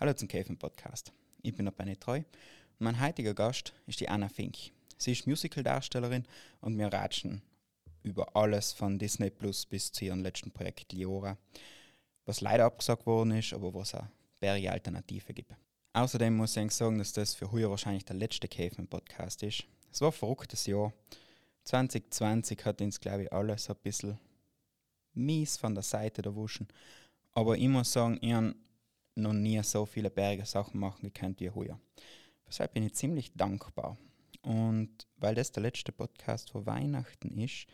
Hallo zum Käfen Podcast. Ich bin der Benny Treu und mein heutiger Gast ist die Anna Fink. Sie ist Musicaldarstellerin und wir ratschen über alles von Disney Plus bis zu ihrem letzten Projekt Liora, was leider abgesagt worden ist, aber was auch bärige Alternative gibt. Außerdem muss ich sagen, dass das für heute wahrscheinlich der letzte Käfen-Podcast ist. Es war ein verrücktes Jahr. 2020 hat uns, glaube ich, alles ein bisschen mies von der Seite erwuschen. Aber ich muss sagen, ich habe noch nie so viele Berge Sachen machen gekannt wie heuer. Deshalb bin ich ziemlich dankbar. Und weil das der letzte Podcast vor Weihnachten ist,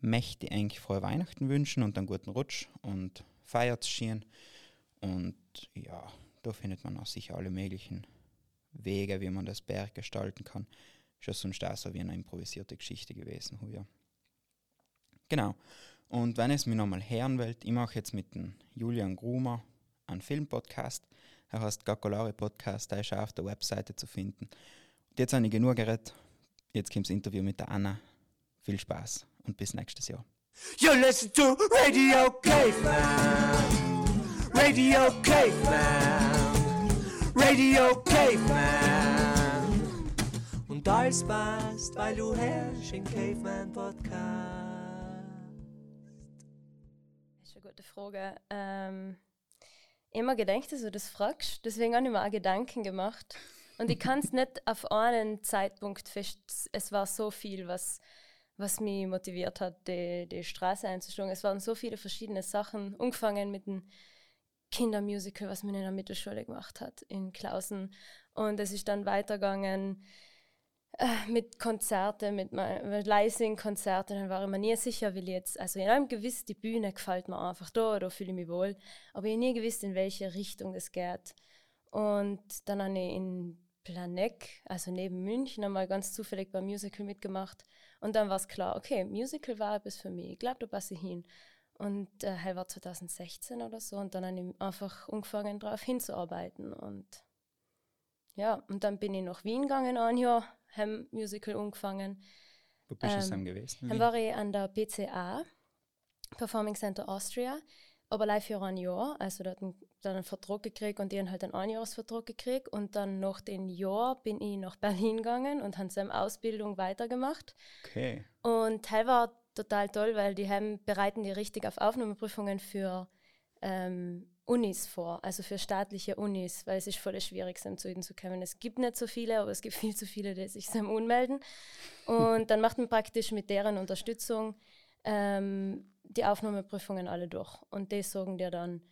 möchte ich eigentlich frohe Weihnachten wünschen und einen guten Rutsch und feiert schön. Und ja, da findet man auch sicher alle möglichen Wege, wie man das Berg gestalten kann. Ist ja sonst auch so wie eine improvisierte Geschichte gewesen. Ja. Genau. Und wenn es mir nochmal hören wollt, ich mache jetzt mit dem Julian Grumer einen Filmpodcast. Er heißt Gakolari Podcast, der ist auch auf der Webseite zu finden. Und jetzt habe ich genug geredet. Jetzt kommt das Interview mit der Anna. Viel Spaß und bis nächstes Jahr. You listen to Radio Caveman. Radio Caveman. Radio Caveman. Und alles passt, weil du herrschst im Caveman Podcast. Das ist eine gute Frage. Ähm, immer gedacht, dass du das fragst. Deswegen habe ich mir auch Gedanken gemacht. Und ich kann es nicht auf einen Zeitpunkt fest. Es war so viel, was, was mich motiviert hat, die, die Straße einzuschlagen. Es waren so viele verschiedene Sachen. Angefangen mit dem Kindermusical, was man in der Mittelschule gemacht hat, in Klausen. Und es ist dann weitergegangen äh, mit Konzerten, mit, mit Leising-Konzerten. Dann war ich mir nie sicher, will ich jetzt, also ich habe gewiss, die Bühne gefällt mir einfach da, da fühle ich mich wohl. Aber ich habe nie gewusst, in welche Richtung es geht. Und dann habe ich in Planegg, also neben München, einmal ganz zufällig beim Musical mitgemacht. Und dann war es klar, okay, Musical war etwas für mich. Ich glaube, da passe ich hin. Und äh, war 2016 oder so. Und dann habe ich einfach angefangen, darauf hinzuarbeiten. Und ja, und dann bin ich nach Wien gegangen, ein Jahr, habe Musical angefangen. Wo bist du ähm, gewesen? Dann war ich an der PCA, Performing Center Austria, aber live für ein Jahr. Also da hat dann einen Vertrag gekriegt und ich habe halt einen Einjahresvertrag gekriegt. Und dann nach dem Jahr bin ich nach Berlin gegangen und habe seine Ausbildung weitergemacht. Okay. Und Teil war total toll, weil die haben, bereiten die richtig auf Aufnahmeprüfungen für ähm, Unis vor, also für staatliche Unis, weil es ist voll schwierig, zum zu ihnen zu kommen. Es gibt nicht so viele, aber es gibt viel zu viele, die sich sem unmelden. Und dann macht man praktisch mit deren Unterstützung ähm, die Aufnahmeprüfungen alle durch. Und die sagen dir dann,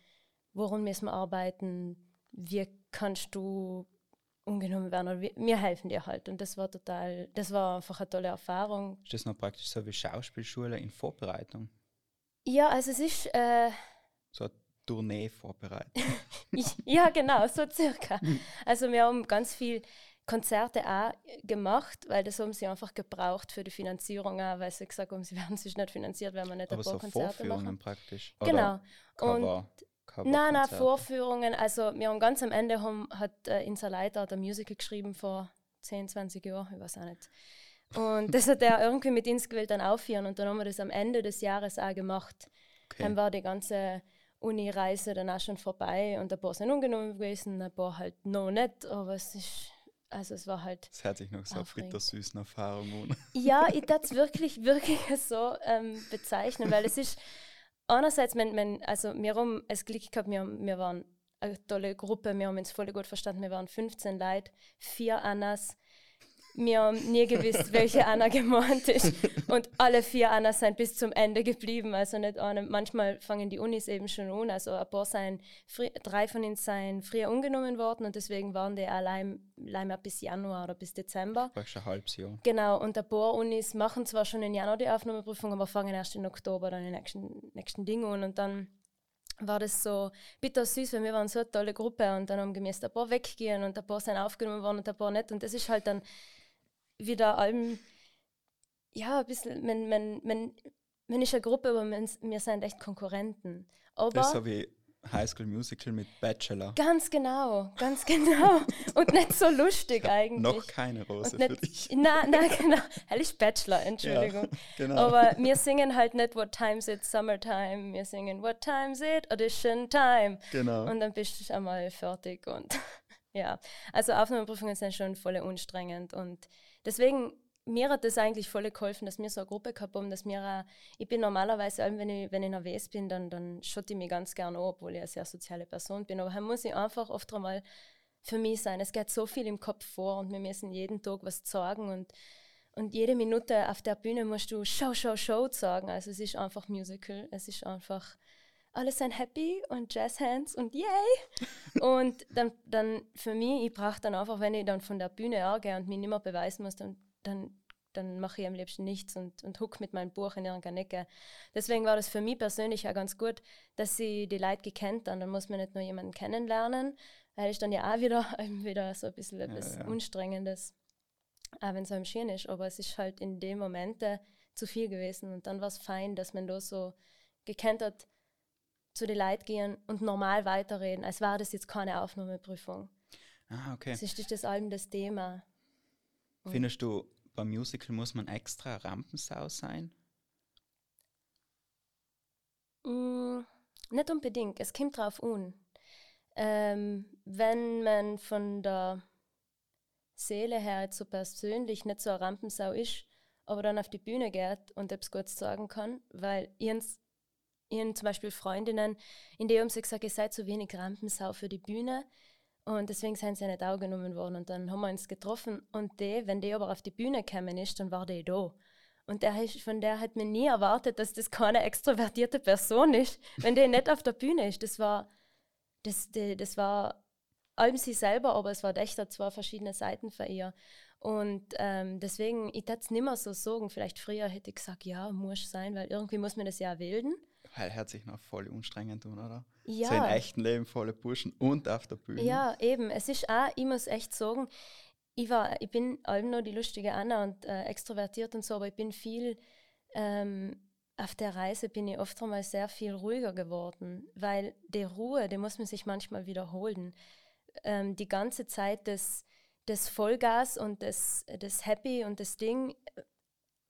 woran müssen wir arbeiten, wie kannst du umgenommen werden. Und wir, helfen dir halt. Und das war total, das war einfach eine tolle Erfahrung. Ist das noch praktisch so wie Schauspielschule in Vorbereitung? Ja, also es ist. Äh, so eine Tournee-Vorbereitung. ja, genau, so circa. Also wir haben ganz viel Konzerte auch gemacht, weil das haben sie einfach gebraucht für die Finanzierung auch, weil sie gesagt haben, sie werden sich nicht finanziert, wenn man nicht Aber ein paar so Konzerte Vorführungen machen. praktisch. Genau. Cover. Und Nein, nein, Vorführungen. Also wir haben ganz am Ende haben, hat äh, unser Leiter ein Musical geschrieben vor 10, 20 Jahren, ich weiß auch nicht. Und das hat er irgendwie mit uns gewählt dann aufführen und dann haben wir das am Ende des Jahres auch gemacht. Okay. Dann war die ganze Uni-Reise dann auch schon vorbei und ein paar sind ungenommen gewesen, ein paar halt noch nicht, aber es ist also es war halt. Es hört sich noch so eine frittersüßen Erfahrung an. Ja, ich darf es wirklich, wirklich so ähm, bezeichnen, weil es ist, einerseits, wenn, wenn, also wir haben es Glück gehabt, wir, wir waren eine tolle Gruppe, wir haben uns voll gut verstanden, wir waren 15 Leute, vier Annas, wir haben nie gewusst, welche Anna gemeint ist. Und alle vier Annas sind bis zum Ende geblieben. Also nicht eine, manchmal fangen die Unis eben schon an. Also ein paar sein, drei von ihnen seien früher umgenommen worden und deswegen waren die allein, allein bis Januar oder bis Dezember. Das ein halbes Jahr. Genau, und ein paar Unis machen zwar schon im Januar die Aufnahmeprüfung, aber fangen erst im Oktober dann die nächsten, nächsten Dinge an. Und dann war das so bitter süß, weil wir waren so eine tolle Gruppe und dann haben wir ein paar weggehen und ein paar sind aufgenommen worden und ein paar nicht. Und das ist halt dann wieder allem, ja, ein bisschen, man, man, man, man ist eine Gruppe, aber man, wir sind echt Konkurrenten. Aber das habe ich High School Musical mit Bachelor. Ganz genau, ganz genau. Und nicht so lustig eigentlich. Noch keine Rose Und für nicht, dich. Nein, nein, genau. Hell ist Bachelor, Entschuldigung. Ja, genau. Aber wir singen halt nicht What Time's It, Summertime. Wir singen What Time's It, Audition Time. Genau. Und dann bist du einmal fertig. Und ja, also Aufnahmeprüfungen sind schon voll anstrengend. Und deswegen, mir hat das eigentlich voll geholfen, dass wir so eine Gruppe gehabt haben, dass wir ich bin normalerweise, wenn ich, wenn ich nervös bin, dann, dann schotte ich mich ganz gerne an, obwohl ich eine sehr soziale Person bin. Aber dann muss ich einfach oft einmal für mich sein. Es geht so viel im Kopf vor und wir müssen jeden Tag was sagen und und jede Minute auf der Bühne musst du Show, Show, Show sagen. Also es ist einfach Musical. Es ist einfach, alle sind happy und Jazzhands und yay. und dann, dann für mich, ich brauche dann einfach, wenn ich dann von der Bühne hergehe und mich nicht mehr beweisen muss, dann, dann, dann mache ich am liebsten nichts und, und huck mit meinem Buch in irgendeiner Ecke. Deswegen war das für mich persönlich auch ganz gut, dass sie die Leute gekannt haben. Dann muss man nicht nur jemanden kennenlernen, weil ist dann ja auch wieder, wieder so ein bisschen etwas ja. Unstrengendes auch wenn es einem schön ist, aber es ist halt in dem Moment äh, zu viel gewesen. Und dann war es fein, dass man da so gekannt hat, zu den Leuten gehen und normal weiterreden, als wäre das jetzt keine Aufnahmeprüfung. Ah, okay. Es ist das allem das Thema. Findest du, beim Musical muss man extra Rampensau sein? Mm, nicht unbedingt, es kommt drauf an. Ähm, wenn man von der Seele her jetzt so persönlich nicht so eine Rampensau ist, aber dann auf die Bühne geht und etwas Gutes sagen kann, weil ihren, ihren zum Beispiel Freundinnen, in die haben sie gesagt, ihr seid zu wenig Rampensau für die Bühne und deswegen sind sie nicht aufgenommen worden und dann haben wir uns getroffen und die, wenn die aber auf die Bühne gekommen ist, dann war die da. Und der, von der hat man nie erwartet, dass das keine extrovertierte Person ist, wenn die nicht auf der Bühne ist. Das war, das, die, das war allem sie selber, aber es war echt zwei verschiedene Seiten für ihr. Und ähm, deswegen, ich hätte es nicht mehr so sagen. Vielleicht früher hätte ich gesagt, ja, muss sein, weil irgendwie muss man das ja wählen. Hört sich noch voll anstrengend an, oder? Ja. So im echten Leben volle Burschen und auf der Bühne. Ja, eben. Es ist auch, ich muss echt sagen, ich, war, ich bin allem noch die lustige Anna und äh, extrovertiert und so, aber ich bin viel, ähm, auf der Reise bin ich oft einmal sehr viel ruhiger geworden, weil die Ruhe, die muss man sich manchmal wiederholen. Ähm, die ganze Zeit das, das Vollgas und das, das Happy und das Ding,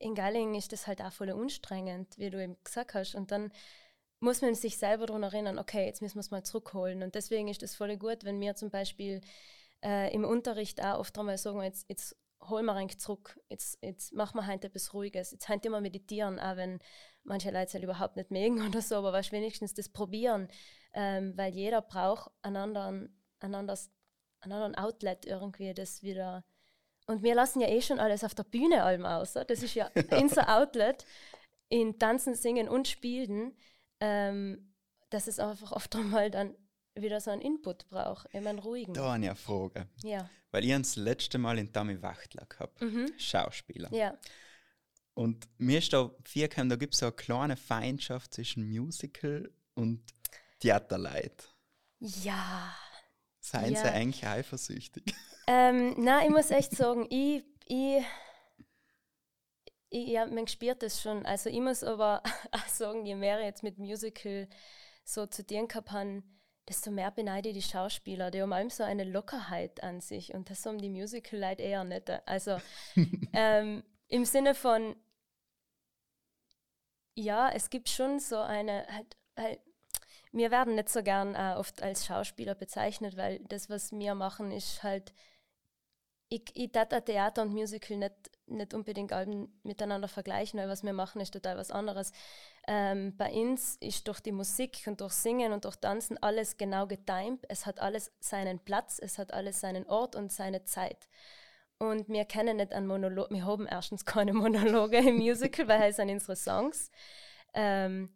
in Galling ist das halt auch voll anstrengend, wie du eben gesagt hast. Und dann muss man sich selber daran erinnern, okay, jetzt müssen wir es mal zurückholen. Und deswegen ist es voll gut, wenn wir zum Beispiel äh, im Unterricht auch oft einmal sagen, jetzt, jetzt holen wir eigentlich zurück, jetzt, jetzt machen wir heute etwas Ruhiges, jetzt heute immer meditieren, auch wenn manche Leute es halt überhaupt nicht mögen oder so, aber was wenigstens das probieren, ähm, weil jeder braucht einen anderen, einen, anderes, einen anderen Outlet irgendwie, das wieder und wir lassen ja eh schon alles auf der Bühne allem aus. Das ist ja unser Outlet in Tanzen, Singen und Spielen, ähm, dass es einfach oft einmal dann wieder so einen Input braucht, immer einen ruhigen. Da eine Frage. Ja, Weil ich das letzte Mal in Dami Wachtler gehabt, Schauspieler. Mhm. ja. Und mir ist da vier gekommen, da gibt es so eine kleine Feindschaft zwischen Musical und Theaterleid. Ja. Seien Ja. sie eigentlich eifersüchtig? Ähm, nein, ich muss echt sagen, ich, ich, ich ja, man spürt das schon. Also ich muss aber auch sagen, je mehr ich jetzt mit Musical so zu tun gehabt habe, desto mehr beneide ich die Schauspieler. Die haben allem so eine Lockerheit an sich und das haben die Musical-Leute eher nicht. Also ähm, im Sinne von, ja, es gibt schon so eine, halt, halt, wir werden nicht so gern äh, oft als Schauspieler bezeichnet, weil das, was wir machen, ist halt, ich, ich ein Theater und Musical nicht, nicht unbedingt Alben miteinander vergleichen, weil was wir machen, ist total was anderes. Ähm, bei uns ist durch die Musik und durch Singen und durch Tanzen alles genau getimt. Es hat alles seinen Platz, es hat alles seinen Ort und seine Zeit. Und wir kennen nicht einen Monolog, wir haben erstens keine Monologe im Musical, weil es sind unsere Songs. Ähm,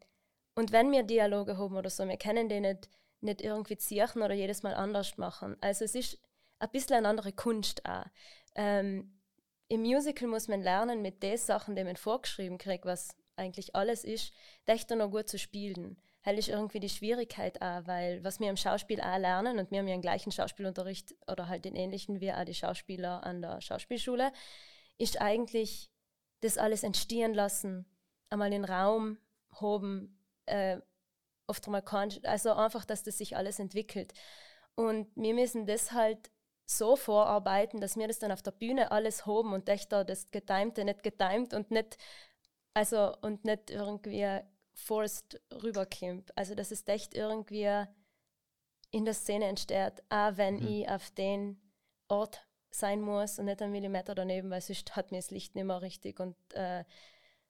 und wenn wir Dialoge haben oder so, wir können die nicht, nicht irgendwie ziehen oder jedes Mal anders machen. Also es ist ein bisschen eine andere Kunst auch. Ähm, Im Musical muss man lernen, mit den Sachen, die man vorgeschrieben kriegt, was eigentlich alles ist, echt noch gut zu spielen. Halt ist irgendwie die Schwierigkeit auch, weil was wir im Schauspiel auch lernen, und wir haben ja den gleichen Schauspielunterricht oder halt den ähnlichen wie auch die Schauspieler an der Schauspielschule, ist eigentlich das alles entstehen lassen, einmal den Raum hoben, äh, oft einmal kann, also einfach, dass das sich alles entwickelt. Und wir müssen das halt so vorarbeiten, dass wir das dann auf der Bühne alles hoben und echt da das Getimte nicht getimt und nicht, also und nicht irgendwie forced rüberkommt. Also dass es echt irgendwie in der Szene entsteht, auch wenn mhm. ich auf den Ort sein muss und nicht einen Millimeter daneben, weil sonst hat mir das Licht nicht mehr richtig und äh,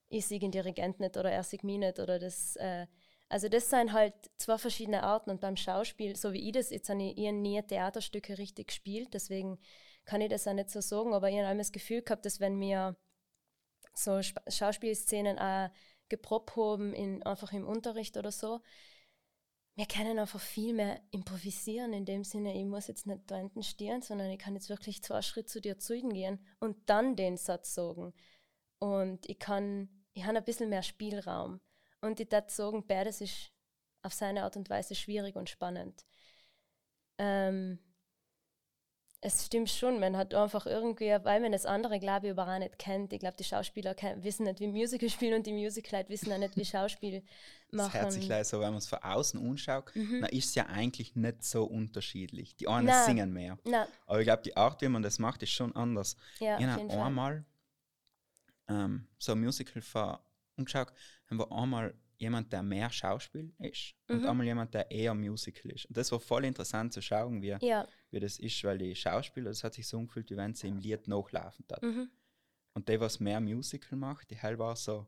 ich sehe den Dirigent nicht oder er sieht mich nicht oder das äh, also das sind halt zwei verschiedene Arten und beim Schauspiel, so wie ich das, jetzt habe ich nie Theaterstücke richtig gespielt, deswegen kann ich das auch nicht so sagen, aber ich habe das Gefühl gehabt, dass wenn wir so Schauspielszenen auch geprobt haben, in, einfach im Unterricht oder so, wir können einfach viel mehr improvisieren, in dem Sinne, ich muss jetzt nicht da hinten stehen, sondern ich kann jetzt wirklich zwei Schritte zu dir zu gehen und dann den Satz sagen. Und ich kann, ich habe ein bisschen mehr Spielraum. Und ich würde sagen, beides ist auf seine Art und Weise schwierig und spannend. Ähm, es stimmt schon, man hat einfach irgendwie, weil man das andere, glaube ich, überhaupt nicht kennt. Ich glaube, die Schauspieler wissen nicht, wie Musical spielen und die Musical wissen auch nicht, wie Schauspiel machen. Das hört sich leider so, wenn man es von außen anschaut, mhm. dann ist es ja eigentlich nicht so unterschiedlich. Die einen Nein. singen mehr. Nein. Aber ich glaube, die Art, wie man das macht, ist schon anders. Ja, ich habe einmal ähm, so ein Musical von umgeschaut, haben wir einmal jemand, der mehr Schauspiel ist mhm. und einmal jemand, der eher Musical ist. Und das war voll interessant zu schauen, wie, ja. wie das ist, weil die Schauspieler, das hat sich so angefühlt, wie wenn sie im Lied nachlaufen hat. Mhm. Und der, was mehr Musical macht, die hell war so,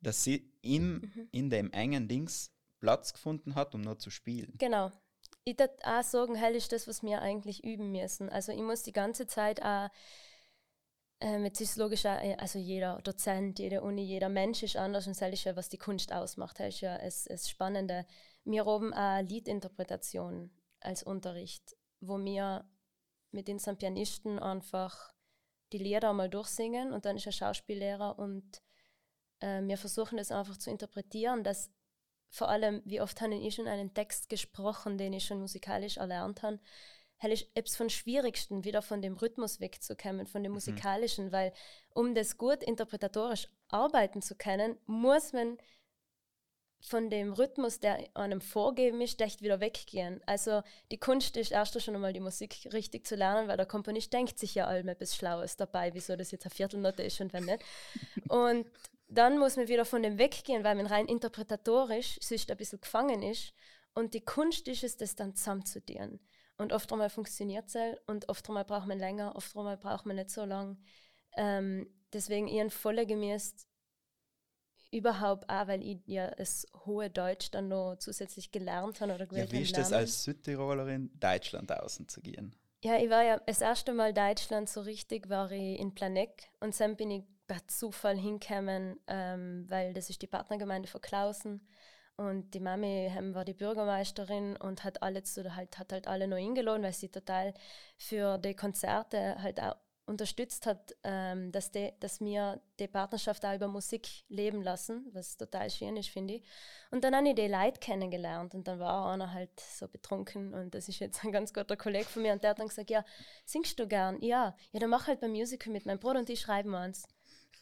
dass sie im, mhm. in dem engen Dings Platz gefunden hat, um noch zu spielen. Genau. Ich würde auch sagen, hell ist das, was wir eigentlich üben müssen. Also ich muss die ganze Zeit auch jetzt ist es logisch, äh, also jeder Dozent, jede Uni, jeder Mensch ist anders und das ist ja, was die Kunst ausmacht. Das ist ja das, das Spannende. Wir haben eine Liedinterpretation als Unterricht, wo wir mit unseren Pianisten einfach die Lieder mal durchsingen und dann ist er Schauspiellehrer und äh, wir versuchen das einfach zu interpretieren, dass vor allem, wie oft habe ich schon einen Text gesprochen, den ich schon musikalisch erlernt habe, hell ist etwas von Schwierigsten, wieder von dem Rhythmus wegzukommen, von dem mhm. musikalischen, mhm. weil um das gut interpretatorisch arbeiten zu können, muss man von dem Rhythmus, der einem vorgeben ist, echt wieder weggehen. Also die Kunst ist erst schon einmal die Musik richtig zu lernen, weil der Komponist denkt sich ja allem etwas Schlaues dabei, wieso das jetzt eine Viertelnote ist und wenn nicht. und dann muss man wieder von dem weggehen, weil man rein interpretatorisch sich ein bisschen gefangen ist. Und die Kunst ist es, das dann zusammenzudienen. Und oft einmal funktioniert es und oft einmal braucht man länger, oft einmal braucht man nicht so lang. Ähm, deswegen ihren volle gemäß überhaupt auch, weil ich ja das hohe Deutsch dann noch zusätzlich gelernt habe oder Ja, wie ist das als Südtirolerin, Deutschland außen zu gehen? Ja, ich war ja das erste Mal Deutschland so richtig, war ich in Planeck und dann bin ich per Zufall hingekommen, ähm, weil das ist die Partnergemeinde von Klausen. Und die Mami war die Bürgermeisterin und hat alle zu, halt, hat halt alle noch eingeladen, weil sie total für die Konzerte halt auch unterstützt hat, ähm, dass, die, dass wir die Partnerschaft auch über Musik leben lassen, was total schön ist, finde ich. Und dann habe ich die Leute kennengelernt und dann war einer halt so betrunken und das ist jetzt ein ganz guter Kollege von mir und der hat dann gesagt, ja, singst du gern? Ja, ja, dann mach halt beim Musical mit meinem Bruder und ich schreiben uns.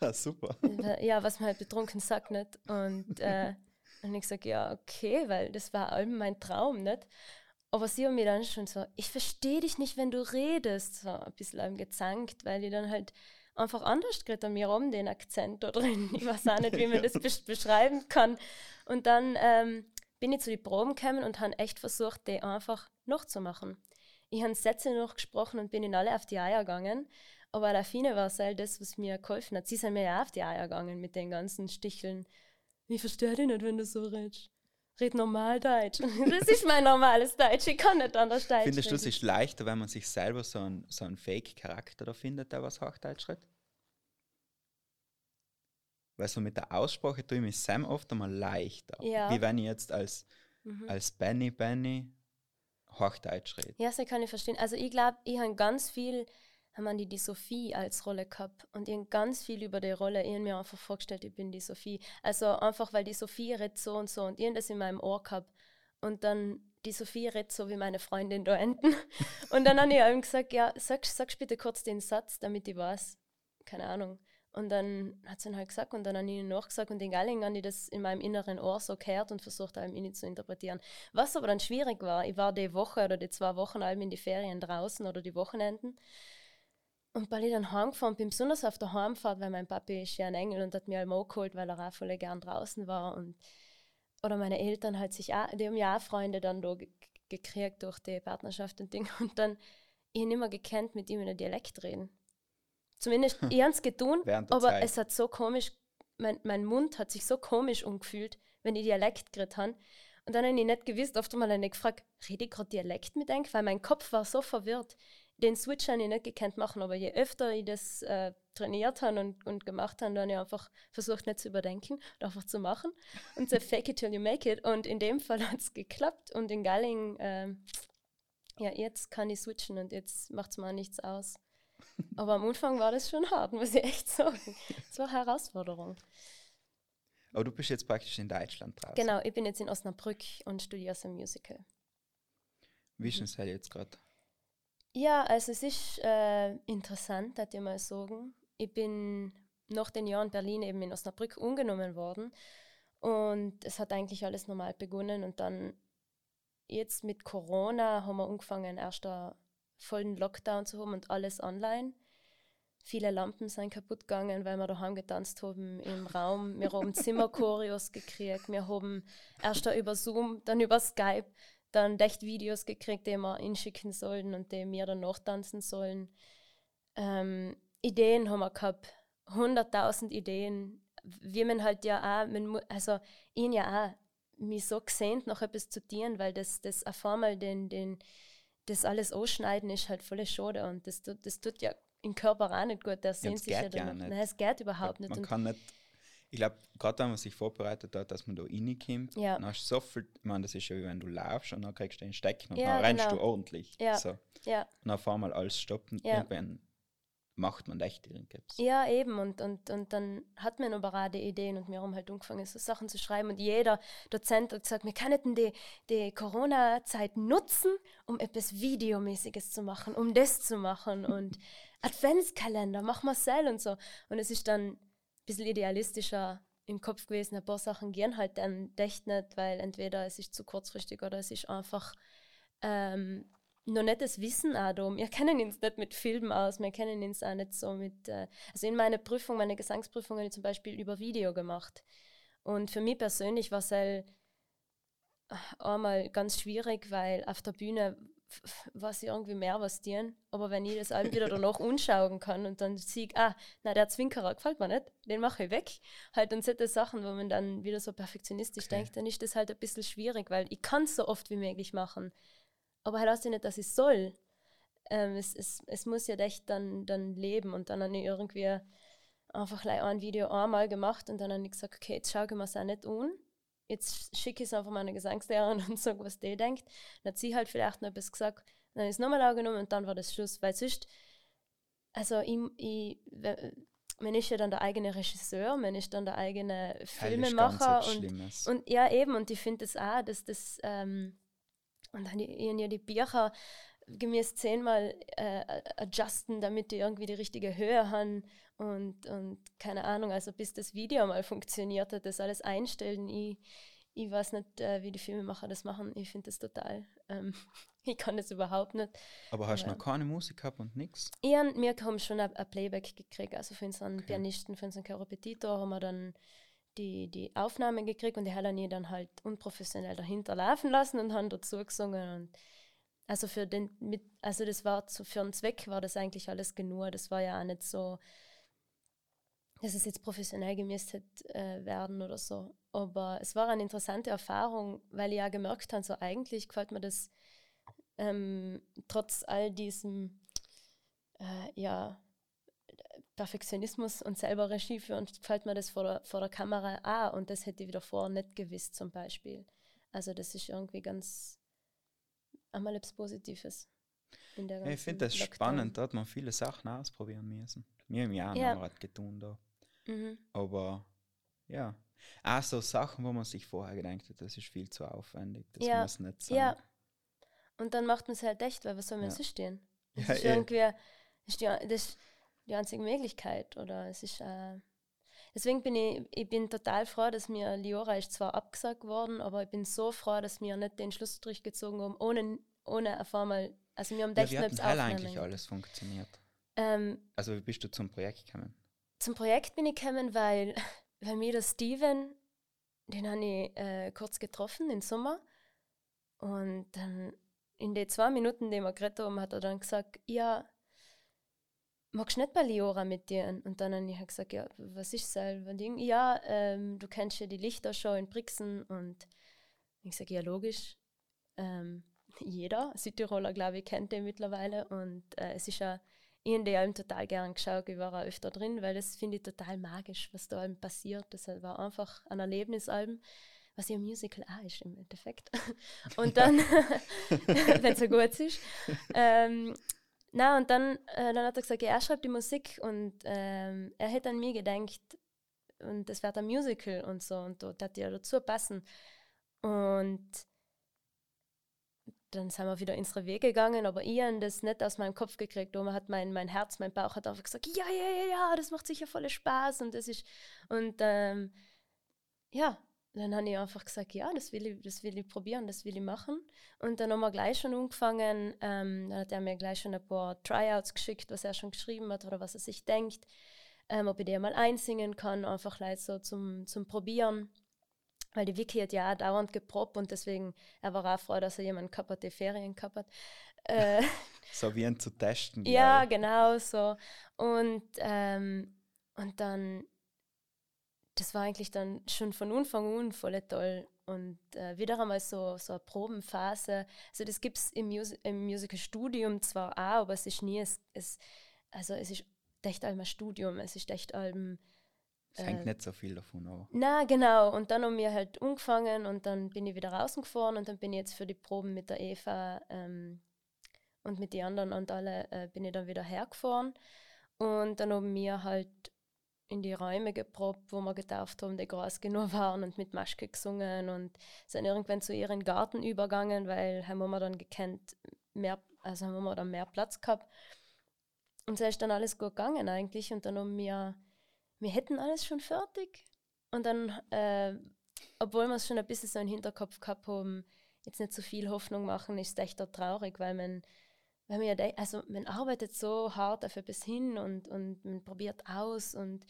Ja, super. Ja, was man halt betrunken sagt nicht. Und äh, und ich sage, ja, okay, weil das war allem mein Traum, nicht? Aber sie haben mir dann schon so, ich verstehe dich nicht, wenn du redest, so ein bisschen gezankt, weil ich dann halt einfach anders geredet an mir um den Akzent da drin. Ich weiß auch nicht, wie man das beschreiben kann. Und dann ähm, bin ich zu den Proben gekommen und habe echt versucht, die einfach nachzumachen. Ich habe Sätze noch gesprochen und bin in alle auf die Eier gegangen. Aber der Fine war es halt das, was mir geholfen hat. Sie sind mir ja auf die Eier gegangen mit den ganzen Sticheln ich verstehe dich nicht, wenn du so redest. Red normal Deutsch. Das ist mein normales Deutsch. Ich kann nicht anders Deutsch Findest du, es ist leichter, wenn man sich selber so einen so ein Fake-Charakter da findet, der was Hochdeutsch redet? Weil so mit der Aussprache tue ich mich Sam oft einmal leichter. Ja. Wie wenn ich jetzt als, mhm. als Benny Benny Hochdeutsch rede. Ja, das kann ich verstehen. Also ich glaube, ich habe ganz viel haben die die Sophie als Rolle gehabt und ihnen ganz viel über die Rolle, ich mir einfach vorgestellt, ich bin die Sophie. Also einfach, weil die Sophie redet so und so und ich das in meinem Ohr gehabt und dann die Sophie redet so wie meine Freundin da enden. Und dann habe ich ihm gesagt, ja, sag, sag bitte kurz den Satz, damit ich weiß. Keine Ahnung. Und dann hat sie ihn halt gesagt und dann habe ich ihnen nachgesagt und in Galling habe ich das in meinem inneren Ohr so gehört und versucht, allem ihn zu interpretieren. Was aber dann schwierig war, ich war die Woche oder die zwei Wochen in die Ferien draußen oder die Wochenenden. Und weil ich dann heimgefahren bin, besonders auf der Heimfahrt, weil mein Papi ist ja ein Engel und hat mir halt geholt, weil er auch voll gern draußen war. Und, oder meine Eltern halt sich auch, die haben ja auch Freunde dann da ge- gekriegt durch die Partnerschaft und Dinge. Und dann, ich habe nicht mehr gekannt, mit ihm in der Dialekt reden. Zumindest, ich habe es getan, aber Zeit. es hat so komisch, mein, mein Mund hat sich so komisch umgefühlt, wenn ich Dialekt geredet habe. Und dann habe ich nicht gewusst, oft einmal habe ich gefragt, rede ich gerade Dialekt mit euch? Weil mein Kopf war so verwirrt. Den Switch habe ich nicht gekannt machen, aber je öfter ich das äh, trainiert habe und, und gemacht habe, dann habe ich einfach versucht, nicht zu überdenken und einfach zu machen. Und so fake it till you make it. Und in dem Fall hat es geklappt. Und in Galling, ähm, ja, jetzt kann ich switchen und jetzt macht es mir nichts aus. Aber am Anfang war das schon hart, muss ich echt sagen. Es war eine Herausforderung. Aber du bist jetzt praktisch in Deutschland draußen. Genau, ich bin jetzt in Osnabrück und studiere so ein Musical. Wie ist es halt jetzt gerade? Ja, also es ist äh, interessant, dass ich mal sagen. Ich bin nach den Jahren Berlin eben in Osnabrück umgenommen worden und es hat eigentlich alles normal begonnen und dann jetzt mit Corona haben wir angefangen, erst einen vollen Lockdown zu haben und alles online. Viele Lampen sind kaputt gegangen, weil wir daheim getanzt haben im Raum. Wir haben Zimmerchoreos gekriegt. Wir haben erst über Zoom, dann über Skype, dann echt Videos gekriegt, die wir hinschicken sollen und die wir dann nachtanzen sollen. Ähm, Ideen haben wir gehabt, 100.000 Ideen, wie man halt ja auch, man, also ihn ja auch, mich so gesehnt, noch etwas zu tun, weil das, das auf einmal den, den, das alles ausschneiden ist halt voll schade und das tut, das tut ja im Körper auch nicht gut, der sehnt sich ja ja danach. nicht. Nein, es geht überhaupt nicht. Man Und kann nicht, ich glaube, gerade wenn man sich vorbereitet hat, dass man da reinkommt, Ja. dann hast du so viel, ich meine, das ist ja wie wenn du laufst und dann kriegst du den Stecken und Ja, dann rennst genau. du ordentlich. Ja. So. ja, Und auf einmal alles stoppen, Ja. irgendwann macht man echt irgendetwas. Ja, eben. Und, und, und dann hat man auch die Ideen und wir haben halt angefangen, so Sachen zu schreiben. Und jeder Dozent hat gesagt, wir könnten die, die Corona-Zeit nutzen, um etwas Videomäßiges zu machen, um das zu machen. Und Adventskalender, mach mal selber und so. Und es ist dann bisschen idealistischer im Kopf gewesen. Ein paar Sachen gehen halt dann echt nicht, weil entweder es ist zu kurzfristig oder es ist einfach ähm, noch nicht das Wissen auch da. Wir kennen uns nicht mit Filmen aus, wir kennen uns auch nicht so mit. Äh, also in meiner Prüfung, meine Gesangsprüfung, habe ich zum Beispiel über Video gemacht. Und für mich persönlich war es halt einmal ganz schwierig, weil auf der Bühne weiß ich irgendwie mehr was tun. Aber wenn ich das all wieder danach anschauen kann und dann sehe ich, ah, na, der Zwinkerer gefällt mir nicht, den mache ich weg. Halt und solche Sachen, wo man dann wieder so perfektionistisch Okay. denkt, dann ist das halt ein bisschen schwierig, weil ich kann es so oft wie möglich machen. Aber halt heißt ja nicht, dass ich soll. Ähm, es, es, es muss ja echt dann, dann leben und dann habe ich irgendwie einfach gleich ein Video einmal gemacht und dann habe ich gesagt, okay, jetzt schaue ich mir es auch nicht an. Jetzt schicke ich es einfach meiner Gesangslehrerin und sage, was die denkt. Dann hat sie halt vielleicht noch etwas gesagt, dann ist es nochmal angenommen und dann war das Schluss. Weil sonst, also ich, ich, man ist ja dann der eigene Regisseur, man ist dann der eigene Filmemacher und und ja, eben, und ich finde das auch, dass das, ähm, und dann die, ja die Bücher gemäß zehnmal äh, adjusten, damit die irgendwie die richtige Höhe haben und, und keine Ahnung, also bis das Video mal funktioniert hat, das alles einstellen. Ich, ich weiß nicht, äh, wie die Filmemacher das machen. Ich finde das total, ähm, ich kann das überhaupt nicht. Aber hast du ja. noch keine Musik gehabt und nichts? Ian, wir haben schon ein ein Playback gekriegt, also für unseren Okay. Pianisten, für unseren Korrepetitor haben wir dann die, die Aufnahme gekriegt und die haben die dann halt unprofessionell dahinter laufen lassen und haben dazu gesungen und also für den mit also das war zu, für einen Zweck war das eigentlich alles genug. Das war ja auch nicht so dass es jetzt professionell gemisst hätte äh, werden oder so. Aber es war eine interessante Erfahrung weil ich ja gemerkt habe so eigentlich gefällt mir das ähm, trotz all diesem äh, ja, Perfektionismus und selber Regie führen, gefällt mir das vor der, vor der Kamera auch. Und das hätte ich wieder vorher nicht gewusst zum Beispiel. Also das ist irgendwie ganz einmal etwas Positives. In der Ja, ich finde das Lockdown. spannend, da hat man viele Sachen ausprobieren müssen. Wir haben ja auch Ja. noch was getan da. Mhm. Aber ja. Auch so Sachen, wo man sich vorher gedacht hat, das ist viel zu aufwendig. Das Ja, muss nicht sein. Ja. Und dann macht man es halt echt, weil was soll man Ja. sonst stehen? Das Ja, ist irgendwie, ist die, das, die einzige Möglichkeit. Oder es ist, äh, deswegen bin ich, ich bin total froh, dass mir Liora ist zwar abgesagt worden, aber ich bin so froh, dass wir nicht den Schlussstrich gezogen haben, ohne, ohne auf einmal, also wir haben Ja, wie hat denn eigentlich alles funktioniert? Ähm, Also wie bist du zum Projekt gekommen? zum Projekt bin ich gekommen, weil, weil mir der Steven, den habe ich äh, kurz getroffen im Sommer. Und dann in den zwei Minuten, die wir geredet haben, hat er dann gesagt, ja, magst du nicht bei Liora mit dir? Und dann habe ich halt gesagt, ja, was ist das? Ding? Ja, ähm, du kennst ja die Lichtershow in Brixen. Und ich sage, ja, logisch. Ähm, jeder Südtiroler, glaube ich, kennt den mittlerweile. Und äh, es ist ja ich habe die Alben total gern geschaut, ich war auch öfter drin, weil das finde ich total magisch, was da allem passiert. Das war einfach ein Erlebnisalbum, was ja ein Musical auch ist im Endeffekt. Und dann, wenn es so gut ist. Ähm, na, und dann, äh, dann hat er gesagt, ja, er schreibt die Musik und ähm, er hätte an mich gedacht und das wird ein Musical und so und dort hat ja dazu passen. Und dann sind wir wieder unsere Wege gegangen, aber ich habe das nicht aus meinem Kopf gekriegt. Und hat mein, mein Herz, mein Bauch hat einfach gesagt, ja, ja, ja, ja, das macht sicher voll Spaß und das ist und ähm, ja, dann habe ich einfach gesagt, ja, das will ich, das will ich probieren, das will ich machen. Und dann haben wir gleich schon angefangen. Ähm, dann hat er mir gleich schon ein paar Tryouts geschickt, was er schon geschrieben hat oder was er sich denkt, ähm, ob ich die mal einsingen kann, einfach Leute so zum, zum Probieren. Weil die Vicky hat ja auch dauernd geprobt und deswegen, er war auch froh, dass er jemanden gehabt hat, der Ferien gehabt hat. Äh, So wie ihn zu testen. ja, genau so. Und, ähm, und dann, das war eigentlich dann schon von Anfang an voll toll. Und äh, wieder einmal so, so eine Probenphase. Also das gibt es im, Mus im Musical-Studium zwar auch, aber es ist nie, es, es, also es ist echt einmal ein Studium, es ist echt allem Es hängt äh, nicht so viel davon ab. na, genau. Und dann haben wir halt angefangen und dann bin ich wieder rausgefahren und dann bin ich jetzt für die Proben mit der Eva ähm, und mit den anderen und alle äh, bin ich dann wieder hergefahren. Und dann haben wir halt in die Räume geprobt, wo wir getauft haben, die groß genug waren und mit Maschke gesungen und sind irgendwann zu ihren Garten übergangen, weil haben wir dann gekannt, mehr, also haben wir dann mehr Platz gehabt. Und so ist dann alles gut gegangen eigentlich und dann haben wir wir hätten alles schon fertig. Und dann, äh, obwohl wir es schon ein bisschen so im Hinterkopf gehabt haben, jetzt nicht so viel Hoffnung machen, ist es echt auch traurig, weil man, weil man ja, also man arbeitet so hart auf etwas hin und, und man probiert aus und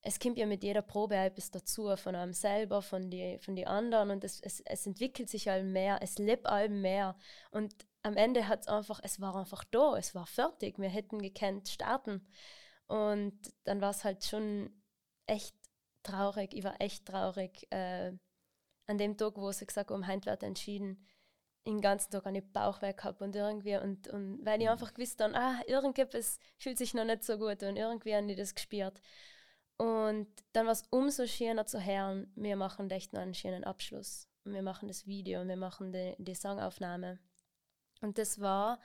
es kommt ja mit jeder Probe etwas dazu, von einem selber, von den von die anderen und es, es, es entwickelt sich allem mehr, es lebt allem mehr und am Ende hat es einfach, es war einfach da, es war fertig, wir hätten gekannt starten und dann war es halt schon echt traurig, ich war echt traurig äh, an dem Tag, wo sie gesagt haben, heute wird entschieden, den ganzen Tag eine Bauchweh gehabt und irgendwie und, und weil ich einfach gewusst dann, ah, irgendetwas fühlt sich noch nicht so gut und irgendwie habe ich das gespürt. Und dann war es umso schöner zu hören, wir machen echt noch einen schönen Abschluss. Und wir machen das Video, und wir machen die, die Songaufnahme. Und das war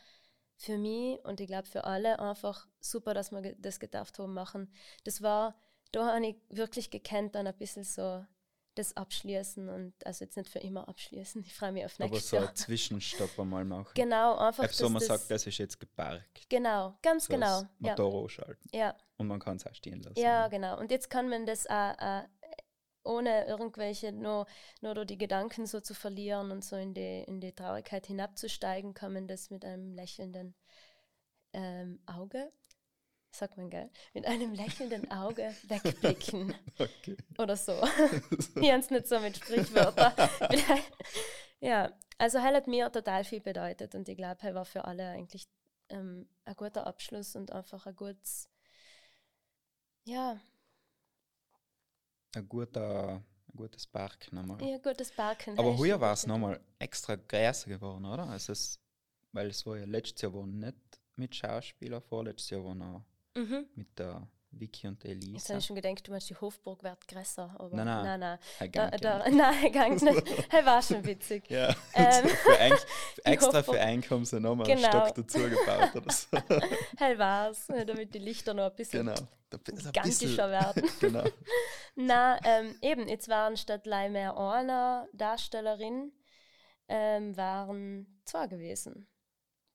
für mich und ich glaube für alle einfach super, dass wir das gedacht haben machen. Das war, da habe ich wirklich gekannt, dann ein bisschen so das abschließen und also jetzt nicht für immer abschließen. Ich freue mich auf Aber nächstes so Jahr. einen Zwischenstopp einmal machen. Genau, einfach. Einfach so, man das, sagt, das ist jetzt geparkt. Genau, ganz So genau. das Ja, Motor ausschalten. ja, Und man kann es auch stehen lassen. ja, genau. Und jetzt kann man das auch, auch ohne irgendwelche, nur, nur die Gedanken so zu verlieren und so in die, in die Traurigkeit hinabzusteigen, kann man das mit einem lächelnden ähm, Auge, sagt man, gell? Mit einem lächelnden Auge wegblicken. Okay. Oder so. Jens nicht so mit Sprichwörtern. Ja, also Heil hat mir total viel bedeutet und ich glaube, Heil war für alle eigentlich ähm, ein guter Abschluss und einfach ein gutes, ja, Ein guter, ein gutes Park nochmal. ja gutes Barken. Aber heuer war es nochmal extra größer geworden, oder? Also es, weil es war ja letztes Jahr war nicht mit Schauspieler, vorletztes Jahr war noch Mhm. mit der Vicky und der Jetzt Elisa. habe ich schon gedacht, du meinst, die Hofburg wird größer. Aber Nein, nein. nein. nein. Da, da, nein, gang nicht. Heil war schon witzig. Ja, Ähm, für ein, extra Hofburg. für Einkommen sind nochmal Genau. einen Stock dazu gebaut oder so. Heil war es, damit die Lichter noch ein bisschen genau. Gigantischer werden. genau. Na, ähm, eben, jetzt waren statt gleich mehr einer Darstellerin, ähm, waren zwei gewesen,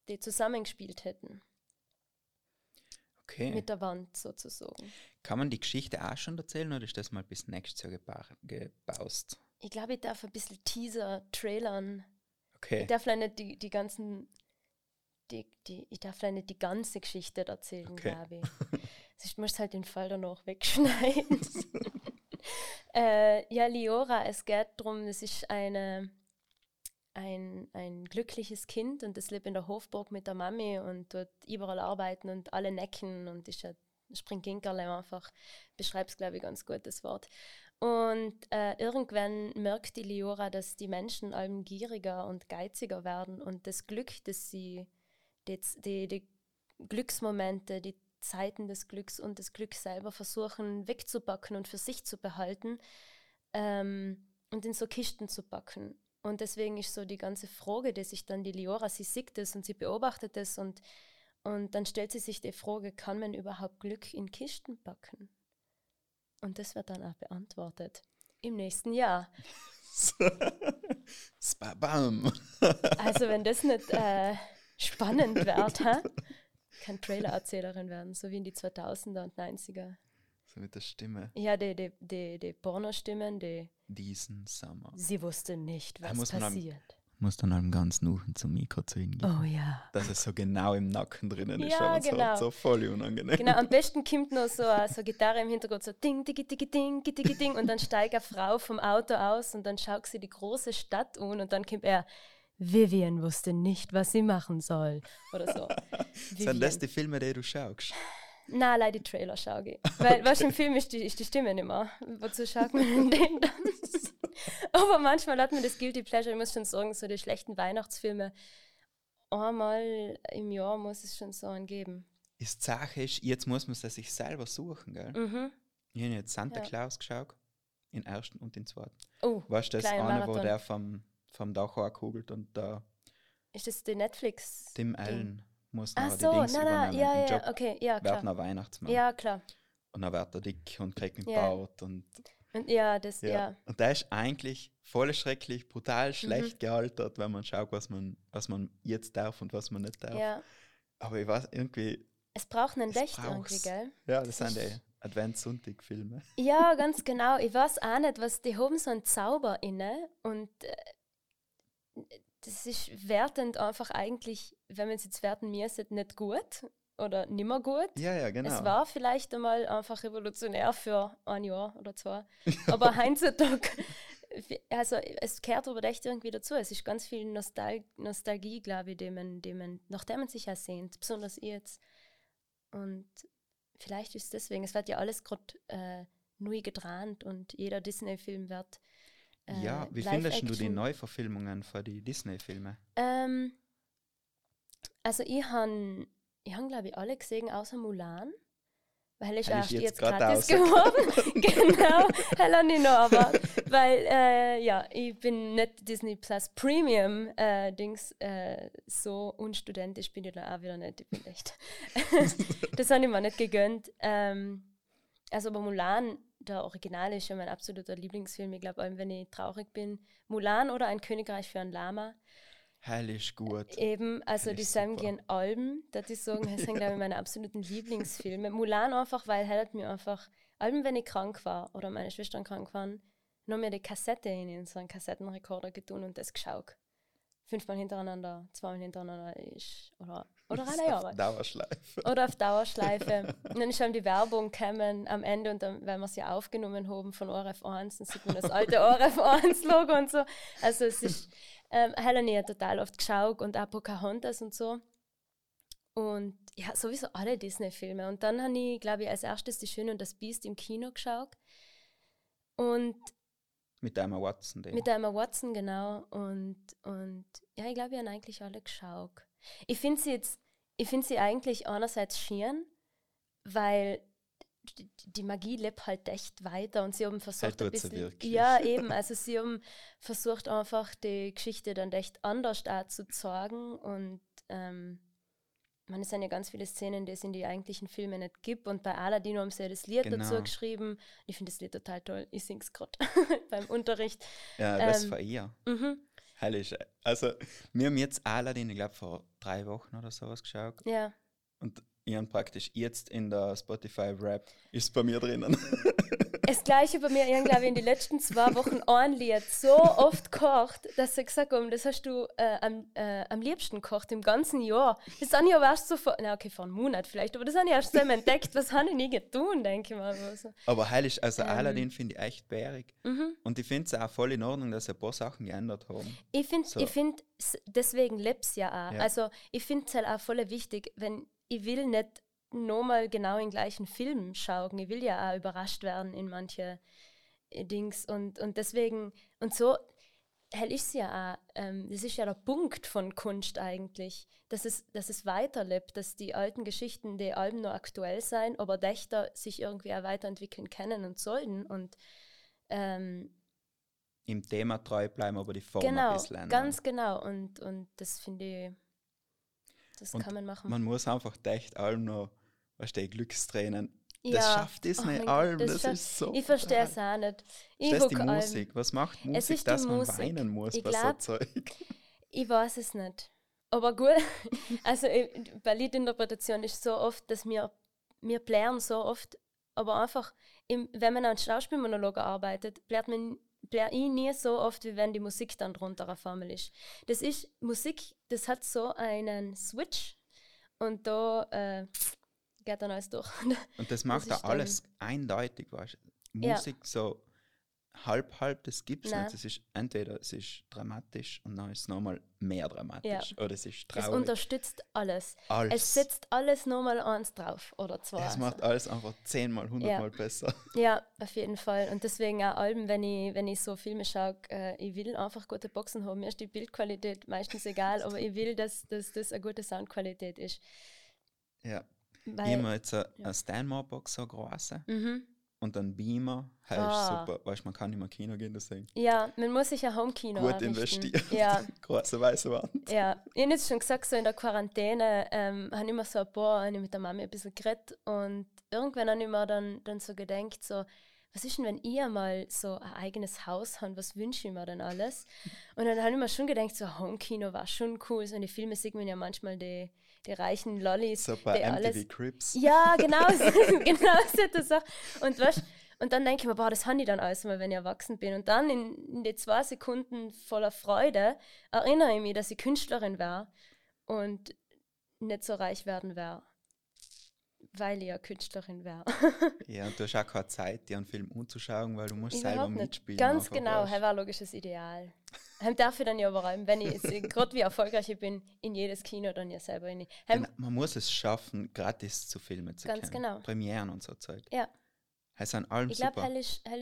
die zusammengespielt hätten. Okay. mit der Wand sozusagen. Kann man die Geschichte auch schon erzählen oder ist das mal bis nächstes Jahr geba- gebaust? Ich glaube, ich darf ein bisschen Teaser, Trailern. Okay. Ich darf leider nicht die, die ganzen, die, die, ich darf leider nicht die ganze Geschichte erzählen, Okay. glaube ich. Sonst musst du halt den Fall danach wegschneiden. äh, ja, Liora, es geht darum, es ist eine, ein, ein glückliches Kind und es lebt in der Hofburg mit der Mami und dort überall arbeiten und alle necken und ist ein Springginkerle einfach. Beschreibt es, glaube ich, ganz gut, das Wort. Und äh, irgendwann merkt die Liora, dass die Menschen allem gieriger und geiziger werden und das Glück, das sie, die, die, die Glücksmomente, die Zeiten des Glücks und das Glück selber versuchen wegzupacken und für sich zu behalten ähm, und in so Kisten zu packen. Und deswegen ist so die ganze Frage, die sich dann die Liora, sie sieht das und sie beobachtet das und, und dann stellt sie sich die Frage, kann man überhaupt Glück in Kisten packen? Und das wird dann auch beantwortet im nächsten Jahr. Spabam. Also wenn das nicht äh, spannend wird, hä? kann Trailer-Erzählerin werden, so wie in die 2000er und 90er. So mit der Stimme. Ja, die, die, die, die Pornostimmen, die Diesen Sommer. sie wusste nicht, was muss man am- passiert. Muss dann einem ganz nuchen zum Mikro zu hingehen. Oh ja. Dass es so genau im Nacken drinnen ist. Ja, aber so, genau. so voll unangenehm. Genau, am besten kommt noch so eine so Gitarre im Hintergrund, so ding, digi, digi, ding, digi, digi, ding. Und dann steigt eine Frau vom Auto aus und dann schaut sie die große Stadt an und dann kommt er, Vivian wusste nicht, was sie machen soll. Oder so. Sind das die Filme, die du schaust? Nein, leider die Trailer schaue ich. Weil, weißt du, im Film ist die, ist die Stimme nicht mehr. Wozu schaut man den dann? Aber manchmal hat man das Guilty Pleasure, ich muss schon sagen, so die schlechten Weihnachtsfilme. Einmal im Jahr muss es schon so einen geben. Ist die Sache ist, jetzt muss man es sich selber suchen, gell? Mhm. Ich habe jetzt Santa Ja. Claus geschaut. In ersten und in zweiten. Oh, Weißt du, das eine, wo Marathon. der vom, vom Dach kugelt und da ist das die Netflix? Tim Allen muss Ach so, die nein, Dings nein, übernehmen. ja, ja, Job okay, ja, wird klar. noch Weihnachtsmann. Ja, klar. Und dann wird er dick und kriegt einen Ja. Bart. Und, Und ja, das, ja. ja. und der ist eigentlich voll schrecklich, Mhm. brutal schlecht gealtert, wenn man schaut, was man, was man jetzt darf und was man nicht darf. ja. Aber ich weiß irgendwie, Es braucht einen Licht irgendwie, gell? ja, das sind ist- die Adventssonntag-Filme. Ja, ganz genau. Ich weiß auch nicht, was die haben so einen Zauber inne und äh, das ist wertend einfach eigentlich, wenn man es jetzt werten müsste, nicht gut oder nimmer gut. Ja, ja, genau. Es war vielleicht einmal einfach revolutionär für ein Jahr oder zwei. Aber heutzutage, also es kehrt aber echt irgendwie dazu. Es ist ganz viel Nostal Nostalgie, glaube ich, die man, die man, nach der man sich ja sehnt, besonders jetzt. Und vielleicht ist es deswegen, es wird ja alles gerade äh, neu gedreht und jeder Disney-Film wird. Äh, ja, wie findest du die. Neuverfilmungen für die Disney-Filme? Ähm, also ich habe, ich han, glaube ich, alle gesehen, außer Mulan. Weil ich erst jetzt, jetzt gratis geworden. genau, habe ich noch, aber weil, äh, ja, ich bin nicht Disney Plus Premium äh, Dings, äh, so unstudentisch bin ich da auch wieder nicht. Ich bin echt, das habe ich mir nicht gegönnt. Ähm, also aber Mulan, der Original ist ja mein absoluter Lieblingsfilm. Ich glaube, wenn ich traurig bin, Mulan oder Ein Königreich für ein Lama. Hell ist gut. Eben, also Finde die. Samgien Alben, das ich sagen, das sind glaube ich meine absoluten Lieblingsfilme. Mulan einfach, weil er hat mir einfach, Alben, wenn ich krank war oder meine Schwestern krank waren, noch mir die Kassette in so einen Kassettenrekorder getun und das geschaut. Fünfmal hintereinander, zweimal hintereinander ist, oder, oder alle Jahre. Dauerschleife. Oder auf Dauerschleife. Und dann ist schon die Werbung gekommen am Ende und dann, weil wir sie aufgenommen haben von ORF 1, dann sieht man das alte ORF 1 Logo und so. Also es ist, ähm, Helene hat total oft geschaut und auch Pocahontas und so. Und ja, sowieso alle Disney-Filme. Und dann habe ich, glaube ich, als erstes Die Schöne und das Biest im Kino geschaut. Und Mit Emma Watson. Die. mit der Emma Watson, genau. Und, und ja, ich glaube, wir haben eigentlich alle geschaut. Ich finde sie jetzt, ich finde sie eigentlich einerseits schön, weil die, die Magie lebt halt echt weiter und sie haben versucht ein tut sie bisschen. Ja, eben. Also sie haben versucht einfach die Geschichte dann echt anders zu zeigen und ähm, man, es sind ja ganz viele Szenen, die es in die eigentlichen Filme nicht gibt. Und bei Aladdin haben sie ja das Lied dazu Genau. geschrieben. Ich finde das Lied total toll. Ich singe es gerade beim Unterricht. ja, das ähm, war ihr. Mhm. Hell ist, also, wir haben jetzt Aladdin, ich glaube, vor drei Wochen oder sowas geschaut. Ja. Und Ich habe praktisch jetzt in der Spotify-Rap ist bei mir drinnen. Das gleiche bei mir, ich habe, glaube ich, in den letzten zwei Wochen ein Lied so oft gekocht, dass ich gesagt habe, das hast du äh, am, äh, am liebsten gekocht im ganzen Jahr. Das habe ich aber erst so vor, na okay, vor einem Monat vielleicht, aber das habe ich erst so entdeckt, was habe ich nie getan, denke ich mal. Also. Aber heilig, also Ähm. Aladdin finde ich echt bärig. Mhm. Und ich finde es auch voll in Ordnung, dass sie ein paar Sachen geändert haben. Ich finde, So. ich find, deswegen leb's ja auch. Ja. Also ich finde es halt auch voll wichtig, wenn ich will nicht nochmal genau den gleichen Film schauen. Ich will ja auch überrascht werden in manche äh, Dings und, und deswegen und so hell ist ja auch, ähm, das ist ja der Punkt von Kunst eigentlich, dass es, dass es weiterlebt, dass die alten Geschichten, die Alben noch aktuell sein, aber Dächter sich irgendwie auch weiterentwickeln können und sollten und ähm, Im Thema treu bleiben, aber die Form genau, ein bisschen ändern. ganz genau. Und, und das finde ich, das Und kann man machen. Man muss einfach echt allem noch, weißt du, Glückstränen. Das Ja. schafft Oh Disney mein allem, das, scha- ist so. ich verstehe es auch nicht. Ich Das ist die allem. Musik. Was macht Musik, Es dass man Musik. weinen muss Ich bei glaub- so Zeug? Ich weiß es nicht. Aber gut, also äh, bei Liedinterpretation ist so oft, dass wir, wir plären so oft, aber einfach, im, wenn man an Schauspielmonolog arbeitet, plärt man plär ich nie so oft, wie wenn die Musik dann drunter eine Formel ist. Das ist, Musik, das hat so einen Switch und da äh, geht dann alles durch. Und das macht ist da alles eindeutig, weißt du? Ja. Musik so halb, halb, das gibt es nicht. Es ist entweder es ist dramatisch und dann ist es nochmal mehr dramatisch. Oder es ist Es traurig. unterstützt alles. alles. Es setzt alles nochmal eins drauf oder zwei. es macht alles einfach zehnmal, hundertmal besser. Ja, auf jeden Fall. Und deswegen auch Alben, wenn ich, wenn ich so Filme schaue, äh, ich will einfach gute Boxen haben. Mir ist die Bildqualität meistens egal, aber ich will, dass, dass das eine gute Soundqualität ist. Ja. Weil, Immer jetzt eine, eine Stanmore-Box so groß mhm. Und dann Beamer. Hey, Ah. ist super. Weißt du, man kann nicht mehr Kino gehen, deswegen. Ja, man muss sich ein Homekino Gut einrichten. investiert. Ja, Große weiße Wand. ja. Ich habe jetzt schon gesagt, so in der Quarantäne ähm, habe ich immer so ein paar, habe ich mit der Mami ein bisschen geredet und irgendwann habe ich mir dann, dann so gedacht, so, was ist denn, wenn ich einmal so ein eigenes Haus habe, was wünsche ich mir denn alles? Und dann habe ich mir schon gedacht, so Homekino war schon cool. So in den Filmen sieht man ja manchmal die, die reichen Lollis, So bei die MTV alles Crips. ja, genau, genau so das auch. Und, weißt, und dann denke ich mir, boah, das habe ich dann alles mal, wenn ich erwachsen bin. Und dann in, in die zwei Sekunden voller Freude erinnere ich mich, dass ich Künstlerin war und nicht so reich werden wäre, weil ich ja Künstlerin wäre. Ja, und du hast auch keine Zeit, dir einen Film anzuschauen, weil du musst selber Überhaupt nicht. mitspielen. Ganz genau, das war logisches Ideal. Heim darf ich dann ja überall, wenn ich gerade wie erfolgreich ich bin, in jedes Kino dann ja selber in. Heim, Genau, man muss es schaffen, gratis zu filmen zu Ganz können. genau. Premieren und so Zeug. Ja. Es sind allem Ich glaube, hell ist, hell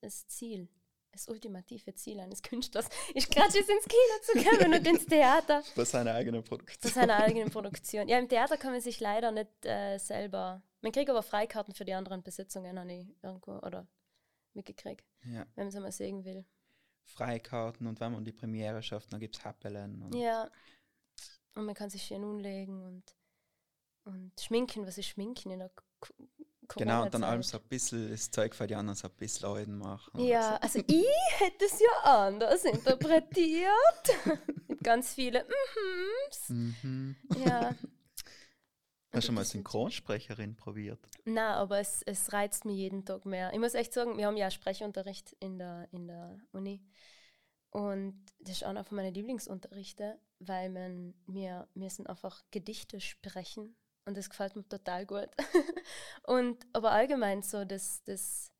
das Ziel, das ultimative Ziel eines Künstlers. Ich gerade jetzt ins Kino zu kommen und ins Theater. Bei seiner eigenen Zu Produktion. seiner eigenen Produktion. Ja, im Theater kann man sich leider nicht äh, selber. Man kriegt aber Freikarten für die anderen Besitzungen, habe ich irgendwo oder mitgekriegt, Ja. wenn man es mal sehen will. Freikarten und wenn man die Premiere schafft, dann gibt es Happelen. Und Ja. Und man kann sich schön umlegen und, und schminken. Was ist Schminken in der K Genau, und dann allem so ein bisschen das Zeug für die anderen so ein bisschen Leuten machen. Ja, also ich hätte es ja anders interpretiert. Mit ganz vielen Mhms. Mhm. Ja. Hast du schon mal Synchronsprecherin probiert? Na, aber es, es reizt mich jeden Tag mehr. Ich muss echt sagen, wir haben ja Sprechunterricht in der, in der Uni. Und das ist einer von meinen Lieblingsunterrichte, weil man, wir müssen einfach Gedichte sprechen. Und das gefällt mir total gut. und aber allgemein so, dass das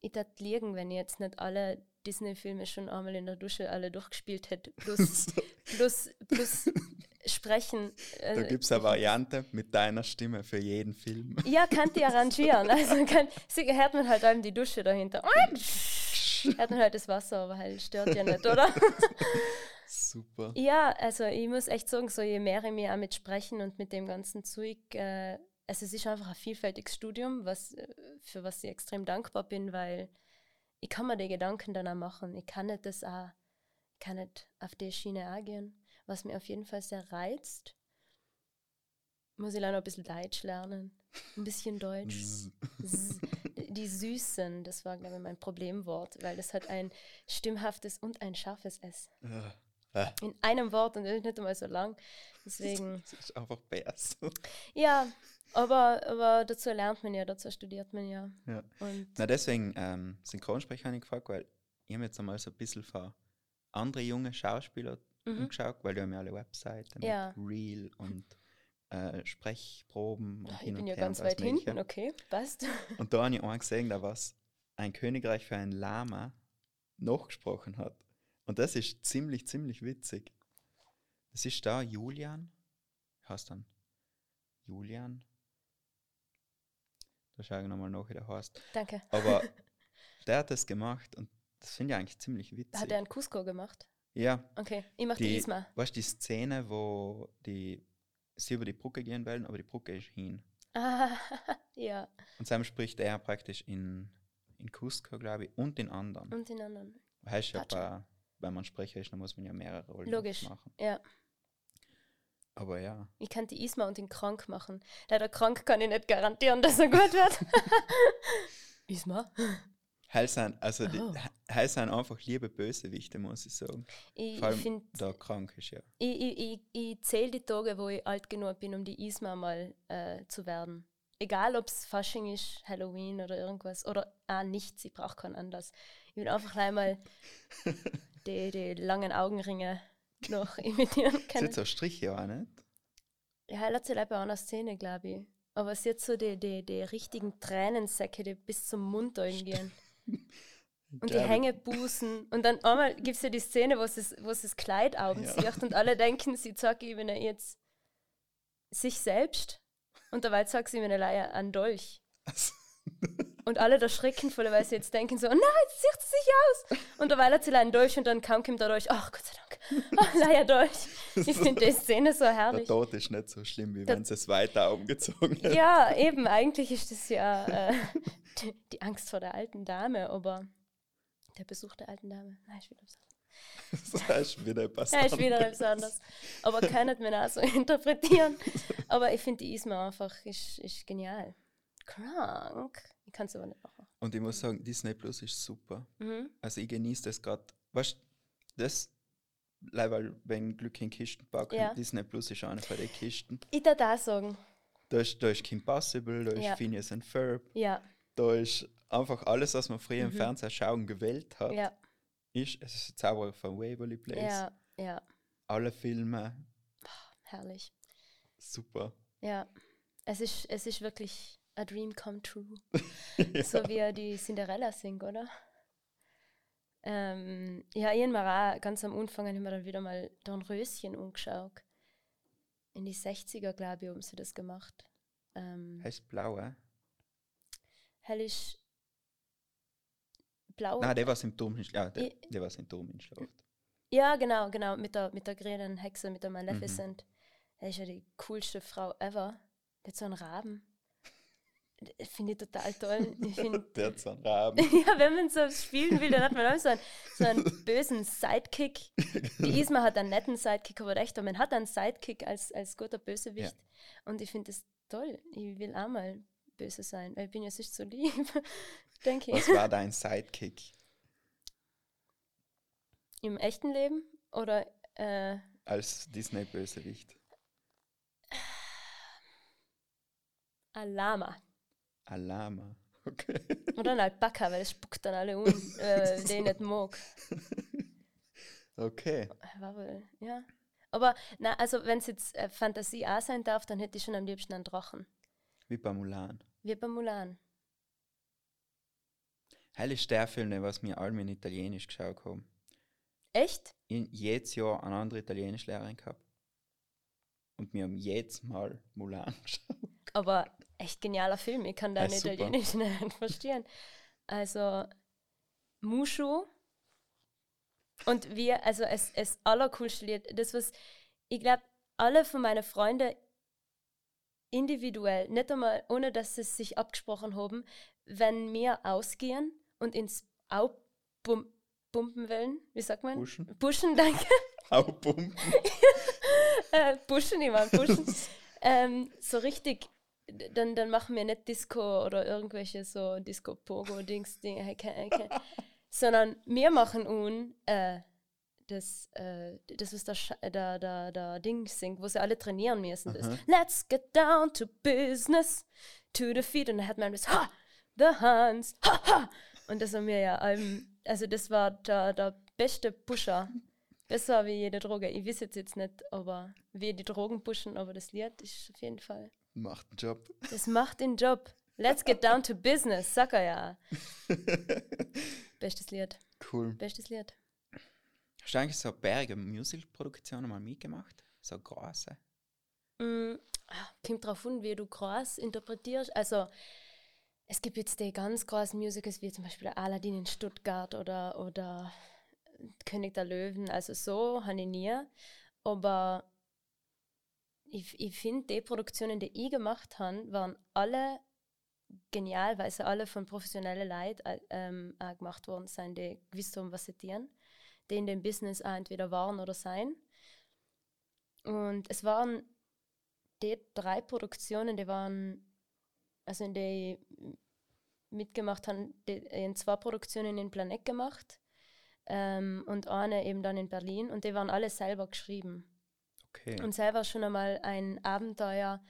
ich tat liegen, wenn ich jetzt nicht alle Disney-Filme schon einmal in der Dusche alle durchgespielt hätte. Plus, plus, plus sprechen. Da äh, gibt es eine Variante mit deiner Stimme für jeden Film. ja, kann die arrangieren. Also kann, sie hört man halt allem die Dusche dahinter. hört man halt das Wasser, aber halt stört ja nicht, oder? Super. ja, also ich muss echt sagen, so je mehr ich mich auch mit Sprechen und mit dem ganzen Zeug, äh, also es ist einfach ein vielfältiges Studium, was, äh, für was ich extrem dankbar bin, weil ich kann mir die Gedanken dann auch machen. Ich kann nicht das auch, ich kann nicht auf die Schiene auch gehen. Was mir auf jeden Fall sehr reizt, muss ich leider noch ein bisschen Deutsch lernen. Ein bisschen Deutsch. Die Süßen, das war, glaube ich, mein Problemwort, weil das hat ein stimmhaftes und ein scharfes S. Äh, Äh. In einem Wort und das ist nicht einmal so lang. Deswegen, Das ist einfach besser. ja, aber, aber dazu lernt man ja, dazu studiert man ja. Ja. Und Na, deswegen ähm, Synchronsprecher habe ich gefragt, weil ich habe jetzt einmal so ein bisschen für andere junge Schauspieler Mhm. umgeschaut, weil die haben ja alle Webseiten Ja. mit Reel und äh, Sprechproben und ich hin und bin ja ganz weit hinten, Mögliche. okay, passt. Und da habe ich auch gesehen, da was ein Königreich für ein Lama nachgesprochen hat. Und das ist ziemlich, ziemlich witzig. Das ist da Julian. Heißt dann? Julian. Da schaue ich nochmal nach, wie der heißt. Danke. Aber der hat das gemacht und das finde ich eigentlich ziemlich witzig. Hat er einen Cusco gemacht? ja, Okay, ich mache die, Isma. weißt du, die Szene, wo die sie über die Brücke gehen wollen, aber die Brücke ist hin. Ah, ja, Und Sam spricht er praktisch in, in Cusco, glaube ich, und in anderen. und den anderen. Heißt ja, wenn man Sprecher ist, dann muss man ja mehrere Rollen Logisch. machen. Ja, Aber ja, ich kann die Isma und den krank machen. Leider krank kann ich nicht garantieren, dass er gut wird. Isma? heil sind, also Oh. heil sind einfach liebe Bösewichte, muss ich sagen. Ich, Vor ich allem finde, da krank ist ja. ich, ich, ich, ich zähle die Tage, wo ich alt genug bin, um die Isma mal äh, zu werden. Egal, ob es Fasching ist, Halloween oder irgendwas. Oder ah, nichts, ich brauche keinen Anlass. Ich will einfach einmal die, die langen Augenringe noch imitieren können. ist so Striche auch nicht. Ja, er hat sie leider bei einer Szene, glaube ich. Aber sie hat so die, die, die richtigen Tränensäcke, die bis zum Mund gehen. Und die. Hängebusen. Und dann einmal gibt es ja die Szene, wo sie, das- wo sie das Kleid oben Ja. sieht und alle denken, sie zeigt ihnen jetzt sich selbst. Und dabei zeigt sie ihnen leider einen Dolch. Und alle da schrecken voll, weil sie jetzt denken so, nein, jetzt sieht sie sich aus. Und dabei hat sie einen Dolch und dann kaum kommt der Dolch, ach Gott sei Dank, oh, leider Dolch. Ich finde die Szene so Der herrlich. Tod ist nicht so schlimm, wie Der- wenn sie es weiter umgezogen hätten. Ja, eben, eigentlich ist das ja äh, die, die Angst vor der alten Dame, aber der Besuch der alten Dame, nein, ich will das Das ist wieder etwas Ja, ist wieder anderes. etwas anderes. Aber kann nicht mehr so interpretieren. Aber ich finde die Isma einfach ist, ist genial. Krank. Ich kann es aber nicht machen. Und ich muss sagen, Disney Plus ist super. Mhm. Also ich genieße das gerade. Weißt du, das, weil wenn Glück in Kisten packen, Ja. Disney Plus ist eine von den Kisten. Ich darf da sagen, Da ist, da ist Kim Possible, da ist Ja. Phineas and Ferb, ja, da ist einfach alles, was man früher im Mhm. Fernsehen schauen gewählt hat. ja, Ist, es ist Zauberer von Waverly Place. ja, ja, Alle Filme, herrlich. super. Ja, es ist, es ist wirklich a dream come true. So wie er die Cinderella singt, oder? Ähm, ja, ich habe mir auch ganz am Anfang hab ich mir dann wieder mal Dornröschen angeschaut. In die 60er, glaube ich, haben sie das gemacht. Ähm, Heißt blau, äh? hell ist blau. Nein, der war in Schlacht. Der, der war Turm in Schlacht. Ja, genau, genau, mit der, mit der grünen Hexe, mit der Mhm. Maleficent. Er ist ja die coolste Frau ever. Der hat so einen Raben. Finde ich total toll. Ich find, Der Raben. ja, wenn man so spielen will, dann hat man auch so einen, so einen bösen Sidekick. Die Isma hat einen netten Sidekick, aber echt, man hat einen Sidekick als, als guter Bösewicht. Und ich finde das toll. Ich will auch mal böse sein, weil ich bin ja sonst so lieb, denke ich. Was war dein Sidekick? Im echten Leben oder äh, Als Disney-Bösewicht? ein Lama. Ein Lama. Okay. Oder ein Alpaka, weil es spuckt dann alle um, äh, den ich nicht mag. Okay. War wohl, ja. Aber na, also wenn es jetzt äh, Fantasie auch sein darf, dann hätte ich schon am liebsten einen Drachen. Wie bei Mulan. Wie bei Mulan. Heil ist der Film, den was wir alle in Italienisch geschaut haben. Echt? In jedes Jahr eine andere Italienischlehrerin gehabt. Und wir haben jedes Mal Mulan geschaut. Aber echt genialer Film. Ich kann dein Ja. Italienisch nicht verstehen. Also, Mushu. Und wir, also es, es allercoolste Lied, das was, ich glaube, alle von meinen Freunden individuell, nicht einmal, ohne dass sie es sich abgesprochen haben, wenn wir ausgehen und ins Au bum pumpen wollen, wie sagt man? Pushen. Pushen, danke. Hauptpumpen. äh, pushen, ich meine pushen. ähm, so richtig, dann, dann machen wir nicht Disco oder irgendwelche so Disco-Pogo-Dings, Dinge, hecke, hecke. sondern wir machen un äh, das, äh, das ist der, Sch- der, der, der Ding singt, wo sie alle trainieren müssen. Das Aha. Let's get down to business, to the feet. Und dann hat man das Ha, the hands, ha, ha. Und das haben wir ja, ähm, also das war der, der beste Pusher. Besser wie jede Droge. Ich weiß jetzt, jetzt nicht, aber wie die Drogen pushen, aber das Lied ist auf jeden Fall. Macht einen Job. Das macht den Job. Let's get down to business, sag er ja. Bestes Lied. Cool. Bestes Lied. Hast du eigentlich so berge Musikproduktionen mal mitgemacht? So große? Mm, ah, kommt drauf an, wie du groß interpretierst. Also, es gibt jetzt die ganz großen Musicals, wie zum Beispiel Aladdin in Stuttgart oder, oder König der Löwen. Also, so habe ich nie. Aber ich, ich finde, die Produktionen, die ich gemacht habe, waren alle genial, weil sie alle von professionellen Leuten äh, ähm, gemacht worden sind, die gewusst haben, was sie tun, die in dem Business auch entweder waren oder sein. Und es waren die drei Produktionen, die waren, also in die mitgemacht haben, in zwei Produktionen in Planet gemacht ähm, und eine eben dann in Berlin und die waren alle selber geschrieben. Okay. Und selber schon einmal ein Abenteuer,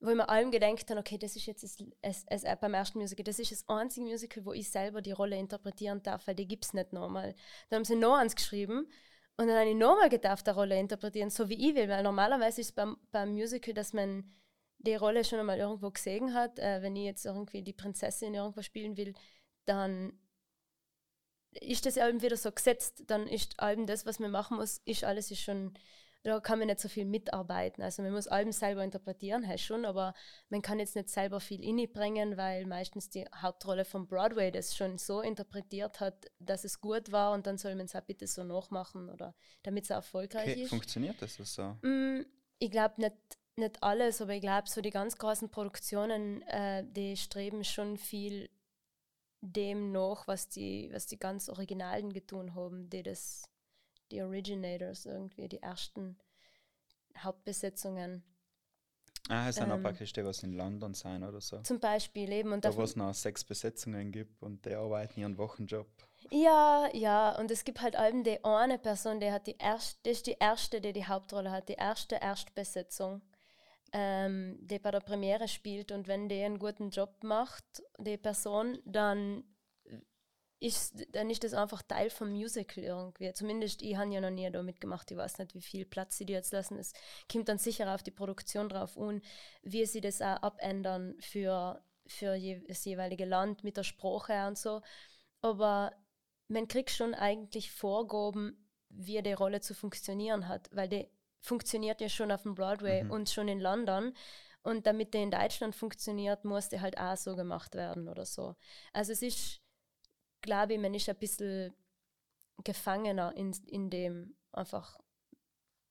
wo ich mir allem gedenkt habe, okay, das ist jetzt das, es, es, äh, beim ersten Musical, das ist das einzige Musical, wo ich selber die Rolle interpretieren darf, weil die gibt es nicht nochmal. Dann haben sie noch eins geschrieben und dann habe ich nochmal gedacht, die Rolle interpretieren, so wie ich will, weil normalerweise ist es beim, beim Musical, dass man die Rolle schon einmal irgendwo gesehen hat. Äh, wenn ich jetzt irgendwie die Prinzessin irgendwo spielen will, dann ist das eben wieder so gesetzt, dann ist eben das, was man machen muss, ist alles ist schon, da kann man nicht so viel mitarbeiten. Also man muss Alben selber interpretieren, heißt schon, aber man kann jetzt nicht selber viel innebringen, weil meistens die Hauptrolle von Broadway das schon so interpretiert hat, dass es gut war und dann soll man es auch bitte so nachmachen oder damit es erfolgreich okay. ist. Funktioniert das so? Mm, ich glaube nicht, nicht alles, aber ich glaube, so die ganz großen Produktionen, äh, die streben schon viel dem nach, was die, was die ganz Originalen getun haben, die das, die Originators irgendwie, die ersten Hauptbesetzungen Ah, es sind auch Ähm, praktisch die, was in London sein oder so. zum Beispiel eben. Und Da, wo es noch sechs Besetzungen gibt und die arbeiten ihren Wochenjob. Ja, ja, und es gibt halt eben die eine Person, die hat die erste, das ist die erste, die die Hauptrolle hat, die erste Erstbesetzung, ähm, die bei der Premiere spielt und wenn die einen guten Job macht, die Person, dann ist, dann ist das einfach Teil vom Musical irgendwie. Zumindest ich habe ja noch nie da mitgemacht, ich weiß nicht, wie viel Platz sie dir jetzt lassen. Es kommt dann sicher auf die Produktion drauf an, wie sie das auch abändern für, für je, das jeweilige Land mit der Sprache und so. Aber man kriegt schon eigentlich Vorgaben, wie die Rolle zu funktionieren hat, weil die funktioniert ja schon auf dem Broadway Mhm. und schon in London. Und damit die in Deutschland funktioniert, muss die halt auch so gemacht werden oder so. Also es ist, glaube ich, man ist ein bisschen gefangener in, in dem einfach,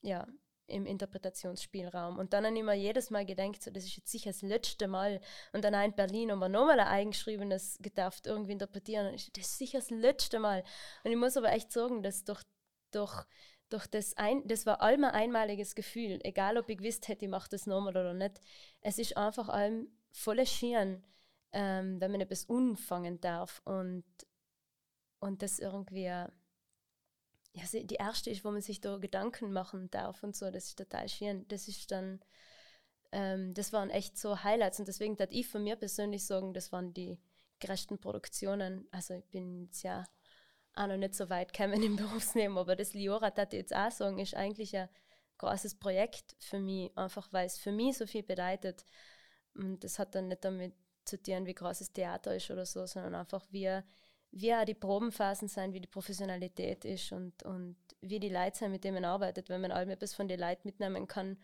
ja, im Interpretationsspielraum. Und dann habe ich mir jedes Mal gedacht, so, das ist jetzt sicher das letzte Mal. Und dann in Berlin haben wir nochmal ein eigengeschriebenes gedacht, irgendwie interpretieren. Und ich, das ist sicher das letzte Mal. Und ich muss aber echt sagen, dass durch, durch, durch das ein, das war allem ein einmaliges Gefühl, egal ob ich gewusst hätte, ich mache das nochmal oder nicht. Es ist einfach allem voll schön, ähm, wenn man etwas unfangen darf und, und das irgendwie ja, sie- die erste ist, wo man sich da Gedanken machen darf und so, das ist total schön. Das ist dann, ähm, das waren echt so Highlights und deswegen darf ich von mir persönlich sagen, das waren die größten Produktionen. Also ich bin jetzt ja auch noch nicht so weit gekommen im Berufsleben, aber das Liora, das ich jetzt auch sagen, ist eigentlich ein großes Projekt für mich, einfach weil es für mich so viel bedeutet. Und das hat dann nicht damit zu tun, wie groß das Theater ist oder so, sondern einfach wie wie auch die Probenphasen sind, wie die Professionalität ist und, und wie die Leute sind, mit denen man arbeitet. Wenn man allem etwas von den Leuten mitnehmen kann,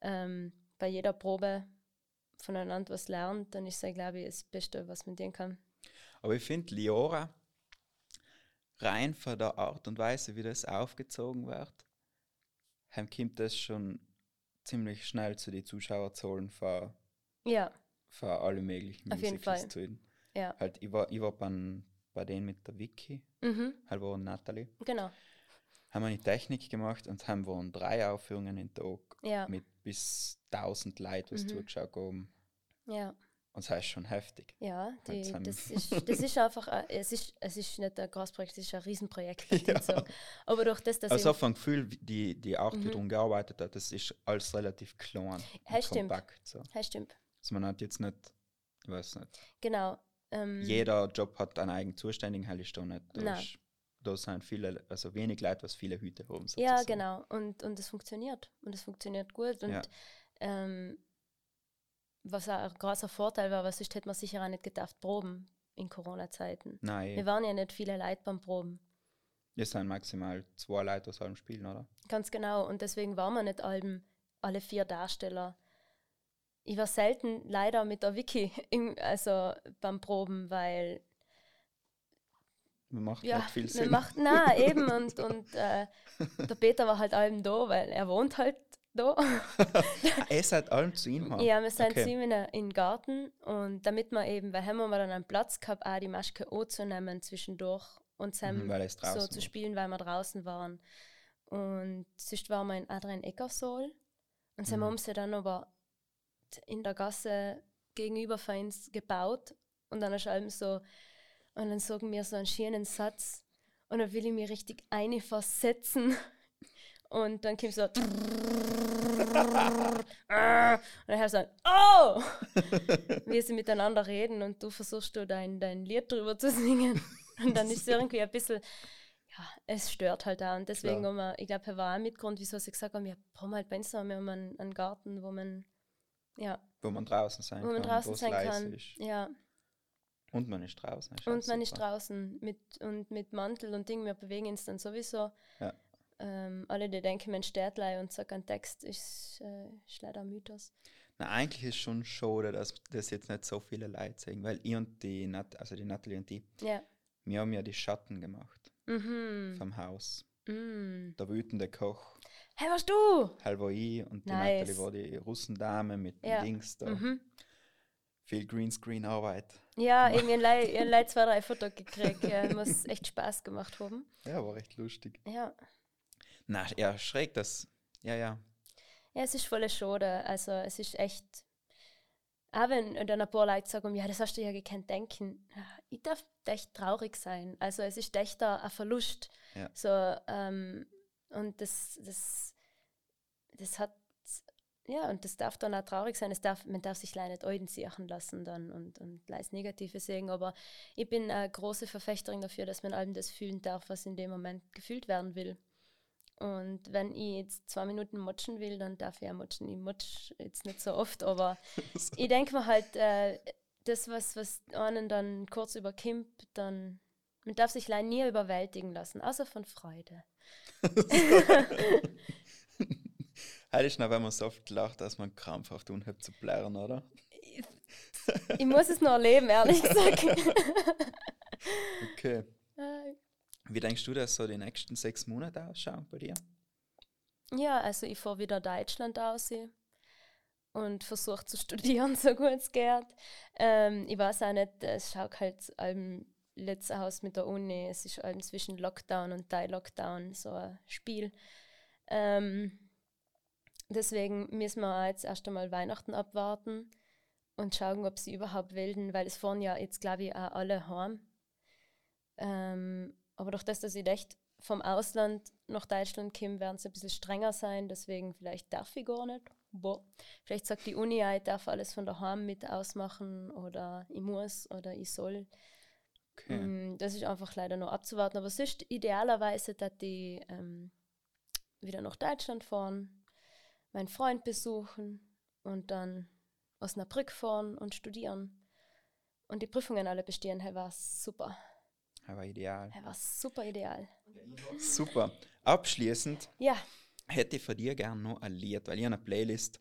ähm, bei jeder Probe voneinander was lernt, dann ist das, glaube ich, das Beste, was man tun kann. Aber ich finde, Liora, rein von der Art und Weise, wie das aufgezogen wird, kommt das schon ziemlich schnell zu den Zuschauerzahlen für, Ja, für alle möglichen Auf jeden Fall. ja. Halt, ich war, ich war bei, bei denen mit der Vicky, Mhm, halt war Natalie, genau. haben wir eine Technik gemacht und haben waren drei Aufführungen in Tag Ja, mit bis 1000 Leuten, was Mhm. zugeschaut haben. ja. Und das ist schon heftig. Ja, die, das, ist, das ist einfach, ein- es ist, es ist nicht ein Großprojekt, es ist ein Riesenprojekt. Ja. Aber durch das, dass Also vom Gefühl, die, die wie Mhm. darum gearbeitet hat, das ist alles relativ klein und Ja, stimmt. kompakt. So. ja, stimmt, Also man hat jetzt nicht, ich weiß nicht, genau. Ähm, jeder Job hat einen eigenen Zuständigen, ist da nicht. Da, ist, da sind viele, also wenig Leute, was viele Hüte haben. Ja, sozusagen. genau. Und, und es funktioniert. Und es funktioniert gut. Und Ja. ähm, was auch ein großer Vorteil war, was sonst hätte man sicher auch nicht gedacht, proben in Corona-Zeiten. Nein, Wir waren ja nicht viele Leute beim Proben. wir sind maximal zwei Leute aus allem Spielen, oder? Ganz genau. Und deswegen waren wir nicht allem, alle vier Darsteller. Ich war selten leider mit der Vicky im, also beim Proben, weil Macht ja, nicht viel man Sinn. macht na eben und, und äh, der Peter war halt allem da, weil er wohnt halt da. er seid allem zu ihm. Ja, wir sind Okay. okay. in, in den Garten und damit wir eben, weil haben wir dann einen Platz gehabt, auch die Maske anzunehmen zwischendurch und zusammen Mhm, so zu spielen, weil wir draußen waren. Und sonst waren wir in Adrian Eckersol und sind Mhm. haben sie dann aber in der Gasse gegenüber von uns gebaut und dann ist allem so, und dann sagen wir so einen schönen Satz und dann will ich mich richtig eine versetzen und dann kommt so und dann so, oh! wie sie miteinander reden und du versuchst du dein, dein Lied drüber zu singen und dann ist es irgendwie ein bisschen, ja, es stört halt auch und deswegen wir, ich glaube, er war auch ein Mitgrund, wieso sie gesagt haben, wir haben halt noch, wir haben einen, einen Garten, wo man, ja, Wo man draußen sein wo man kann, draußen sein kann. Ist. Ja, Und man ist draußen. Ist und man ist super. draußen mit, und mit Mantel und Ding, wir bewegen uns dann sowieso. Ja. Ähm, alle, die denken, man steht und sagt einen Text, ist, äh, ist leider ein Mythos. Na, eigentlich ist schon schade, dass das jetzt nicht so viele Leute sehen, weil ich und die, Nat also die Natalie und die, Ja. wir haben ja die Schatten gemacht Mhm. vom Haus. Mm. Der wütende Koch, Hey, warst du? Hell war ich und die Nice. Natalie war die Russendame mit Ja. den Dings da. Mhm. Viel Greenscreen-Arbeit. Ja, irgendwie ein Leid, zwei, drei Fotos gekriegt. Ja, muss echt Spaß gemacht haben. Ja, war recht lustig. Ja. Na, ja, schräg, das. Ja, ja. ja, es ist voll schade. Also, es ist echt. Auch wenn dann ein paar Leute sagen, ja, das hast du ja gekannt denken. Ich darf echt traurig sein. Also, es ist echt ein ein Verlust. Ja. So, ähm, und das, das, das hat. Ja, und das darf dann auch traurig sein. Es darf, man darf sich leider nicht siechen lassen dann und, und leis Negative sehen. Aber ich bin eine große Verfechterin dafür, dass man allem das fühlen darf, was in dem Moment gefühlt werden will. Und wenn ich jetzt zwei Minuten motschen will, dann darf ich ja motschen. Ich motsch jetzt nicht so oft, aber ich denke mir halt, äh, das, was, was einen dann kurz überkimmt, dann man darf sich leider nie überwältigen lassen, außer von Freude. Heute ist noch, wenn man so oft lacht, dass man krampfhaft unhebt zu blären, oder? Ich muss es noch erleben, ehrlich gesagt. Okay. Wie denkst du, dass so die nächsten sechs Monate ausschauen bei dir? ja, also ich fahre wieder Deutschland aus und versuche zu studieren, so gut es geht. Ähm, ich weiß auch nicht, es schaut halt allem letztes Haus mit der Uni, es ist allem zwischen Lockdown und Teil-Lockdown so ein Spiel. Ähm, deswegen müssen wir jetzt erst einmal Weihnachten abwarten und schauen, ob sie überhaupt wilden, weil es fahren ja jetzt, glaube ich, auch alle heim. Ähm, aber durch das, dass ich echt vom Ausland nach Deutschland komme, werden sie ein bisschen strenger sein, deswegen vielleicht darf ich gar nicht. Boah. Vielleicht sagt die Uni, ich darf alles von daheim mit ausmachen oder ich muss oder ich soll. Okay. Mm, Das ist einfach leider noch abzuwarten. Aber sonst idealerweise, dass die ähm, wieder nach Deutschland fahren, meinen Freund besuchen und dann Osnabrück fahren und studieren. Und die Prüfungen alle bestehen, hey, war super. Aber ideal. Hey, war super ideal. Super. Abschließend Ja, hätte ich von dir gerne noch ein Lied, weil ich eine Playlist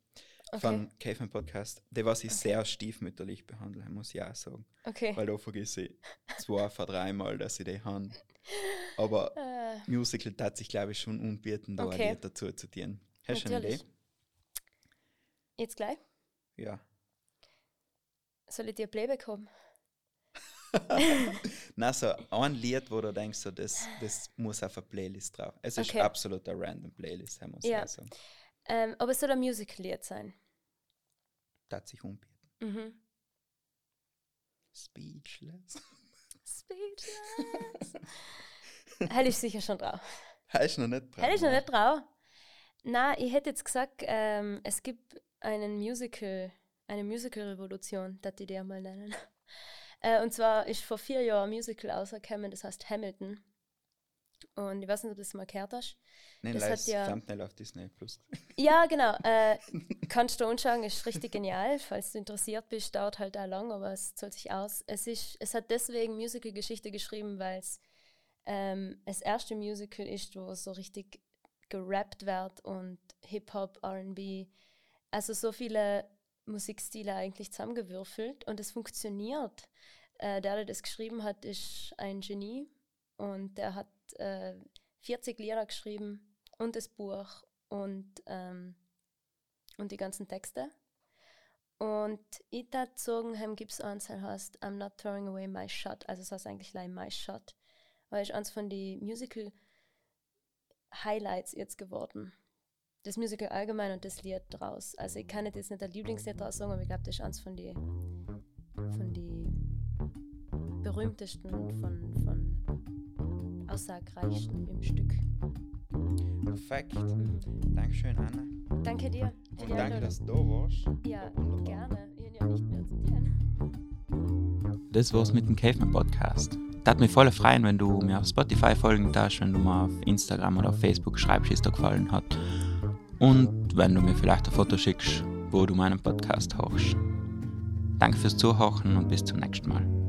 okay. von Caveman Podcast, die was ich sehr stiefmütterlich behandle, muss ich auch sagen. okay. Weil da vergesse ich zwei von dreimal, dass ich die habe. Aber Äh, Musical tat sich, glaube ich, schon unbieten, da Okay. ein Lied dazu zu tun. Hast du eine. Idee? Jetzt gleich? Ja. Soll ich dir Playback haben? Na, so ein Lied, wo du denkst, so, das, das muss auf eine Playlist drauf. Es ist Okay. absolut eine random Playlist, muss ich Ja. sagen. Ähm, aber es soll ein Musical-Lied sein. Tat sich unbieten. Mhm. Speechless. Speechless. Hätte ich sicher schon drauf. Hast du noch nicht dran? Hätte ich noch nicht drauf. Na, ich hätte jetzt gesagt, ähm, es gibt einen Musical, eine Musical-Revolution, das die dir mal nennen. Äh, und zwar ist vor vier Jahren ein Musical rausgekommen, das heißt Hamilton. Und ich weiß nicht, ob du das mal gehört hast. Nein, das das hat ja- Thumbnail auf Disney Plus. Ja, genau. Äh, kannst du anschauen, ist richtig genial. Falls du interessiert bist, dauert halt auch lang, aber es zahlt sich aus. Es, ist, es hat deswegen Musical-Geschichte geschrieben, weil es ähm, das erste Musical ist, wo so richtig gerappt wird und Hip-Hop, RB. Also so viele Musikstile eigentlich zusammengewürfelt und es funktioniert. Äh, der, der das geschrieben hat, ist ein Genie und der hat äh, 40 Lieder geschrieben und das Buch und, ähm, und die ganzen Texte. Und ich da zogen hem gibt es eins, der heißt I'm not throwing away my shot. Also das heißt eigentlich like my shot. Weil ist eins von den Musical Highlights jetzt geworden. Das Musical allgemein und das Lied draus. Also ich kann jetzt nicht der Lieblingslied draus sagen, aber ich glaube, das ist eins von den von die berühmtesten und von, von aussagreichsten im Stück. Perfekt. Dankeschön, Anna. Danke dir. für Und die danke, dass du da warst. Ja, Wunderbar. gerne. Ich habe ja nicht mehr zu tun. Das war's mit dem Caveman Podcast. Das mich voll freuen, wenn du mir auf Spotify folgen darfst, wenn du mir auf Instagram oder auf Facebook schreibst, wie es dir gefallen hat. Und wenn du mir vielleicht ein Foto schickst, wo du meinen Podcast hörst. Danke fürs Zuhören und bis zum nächsten Mal.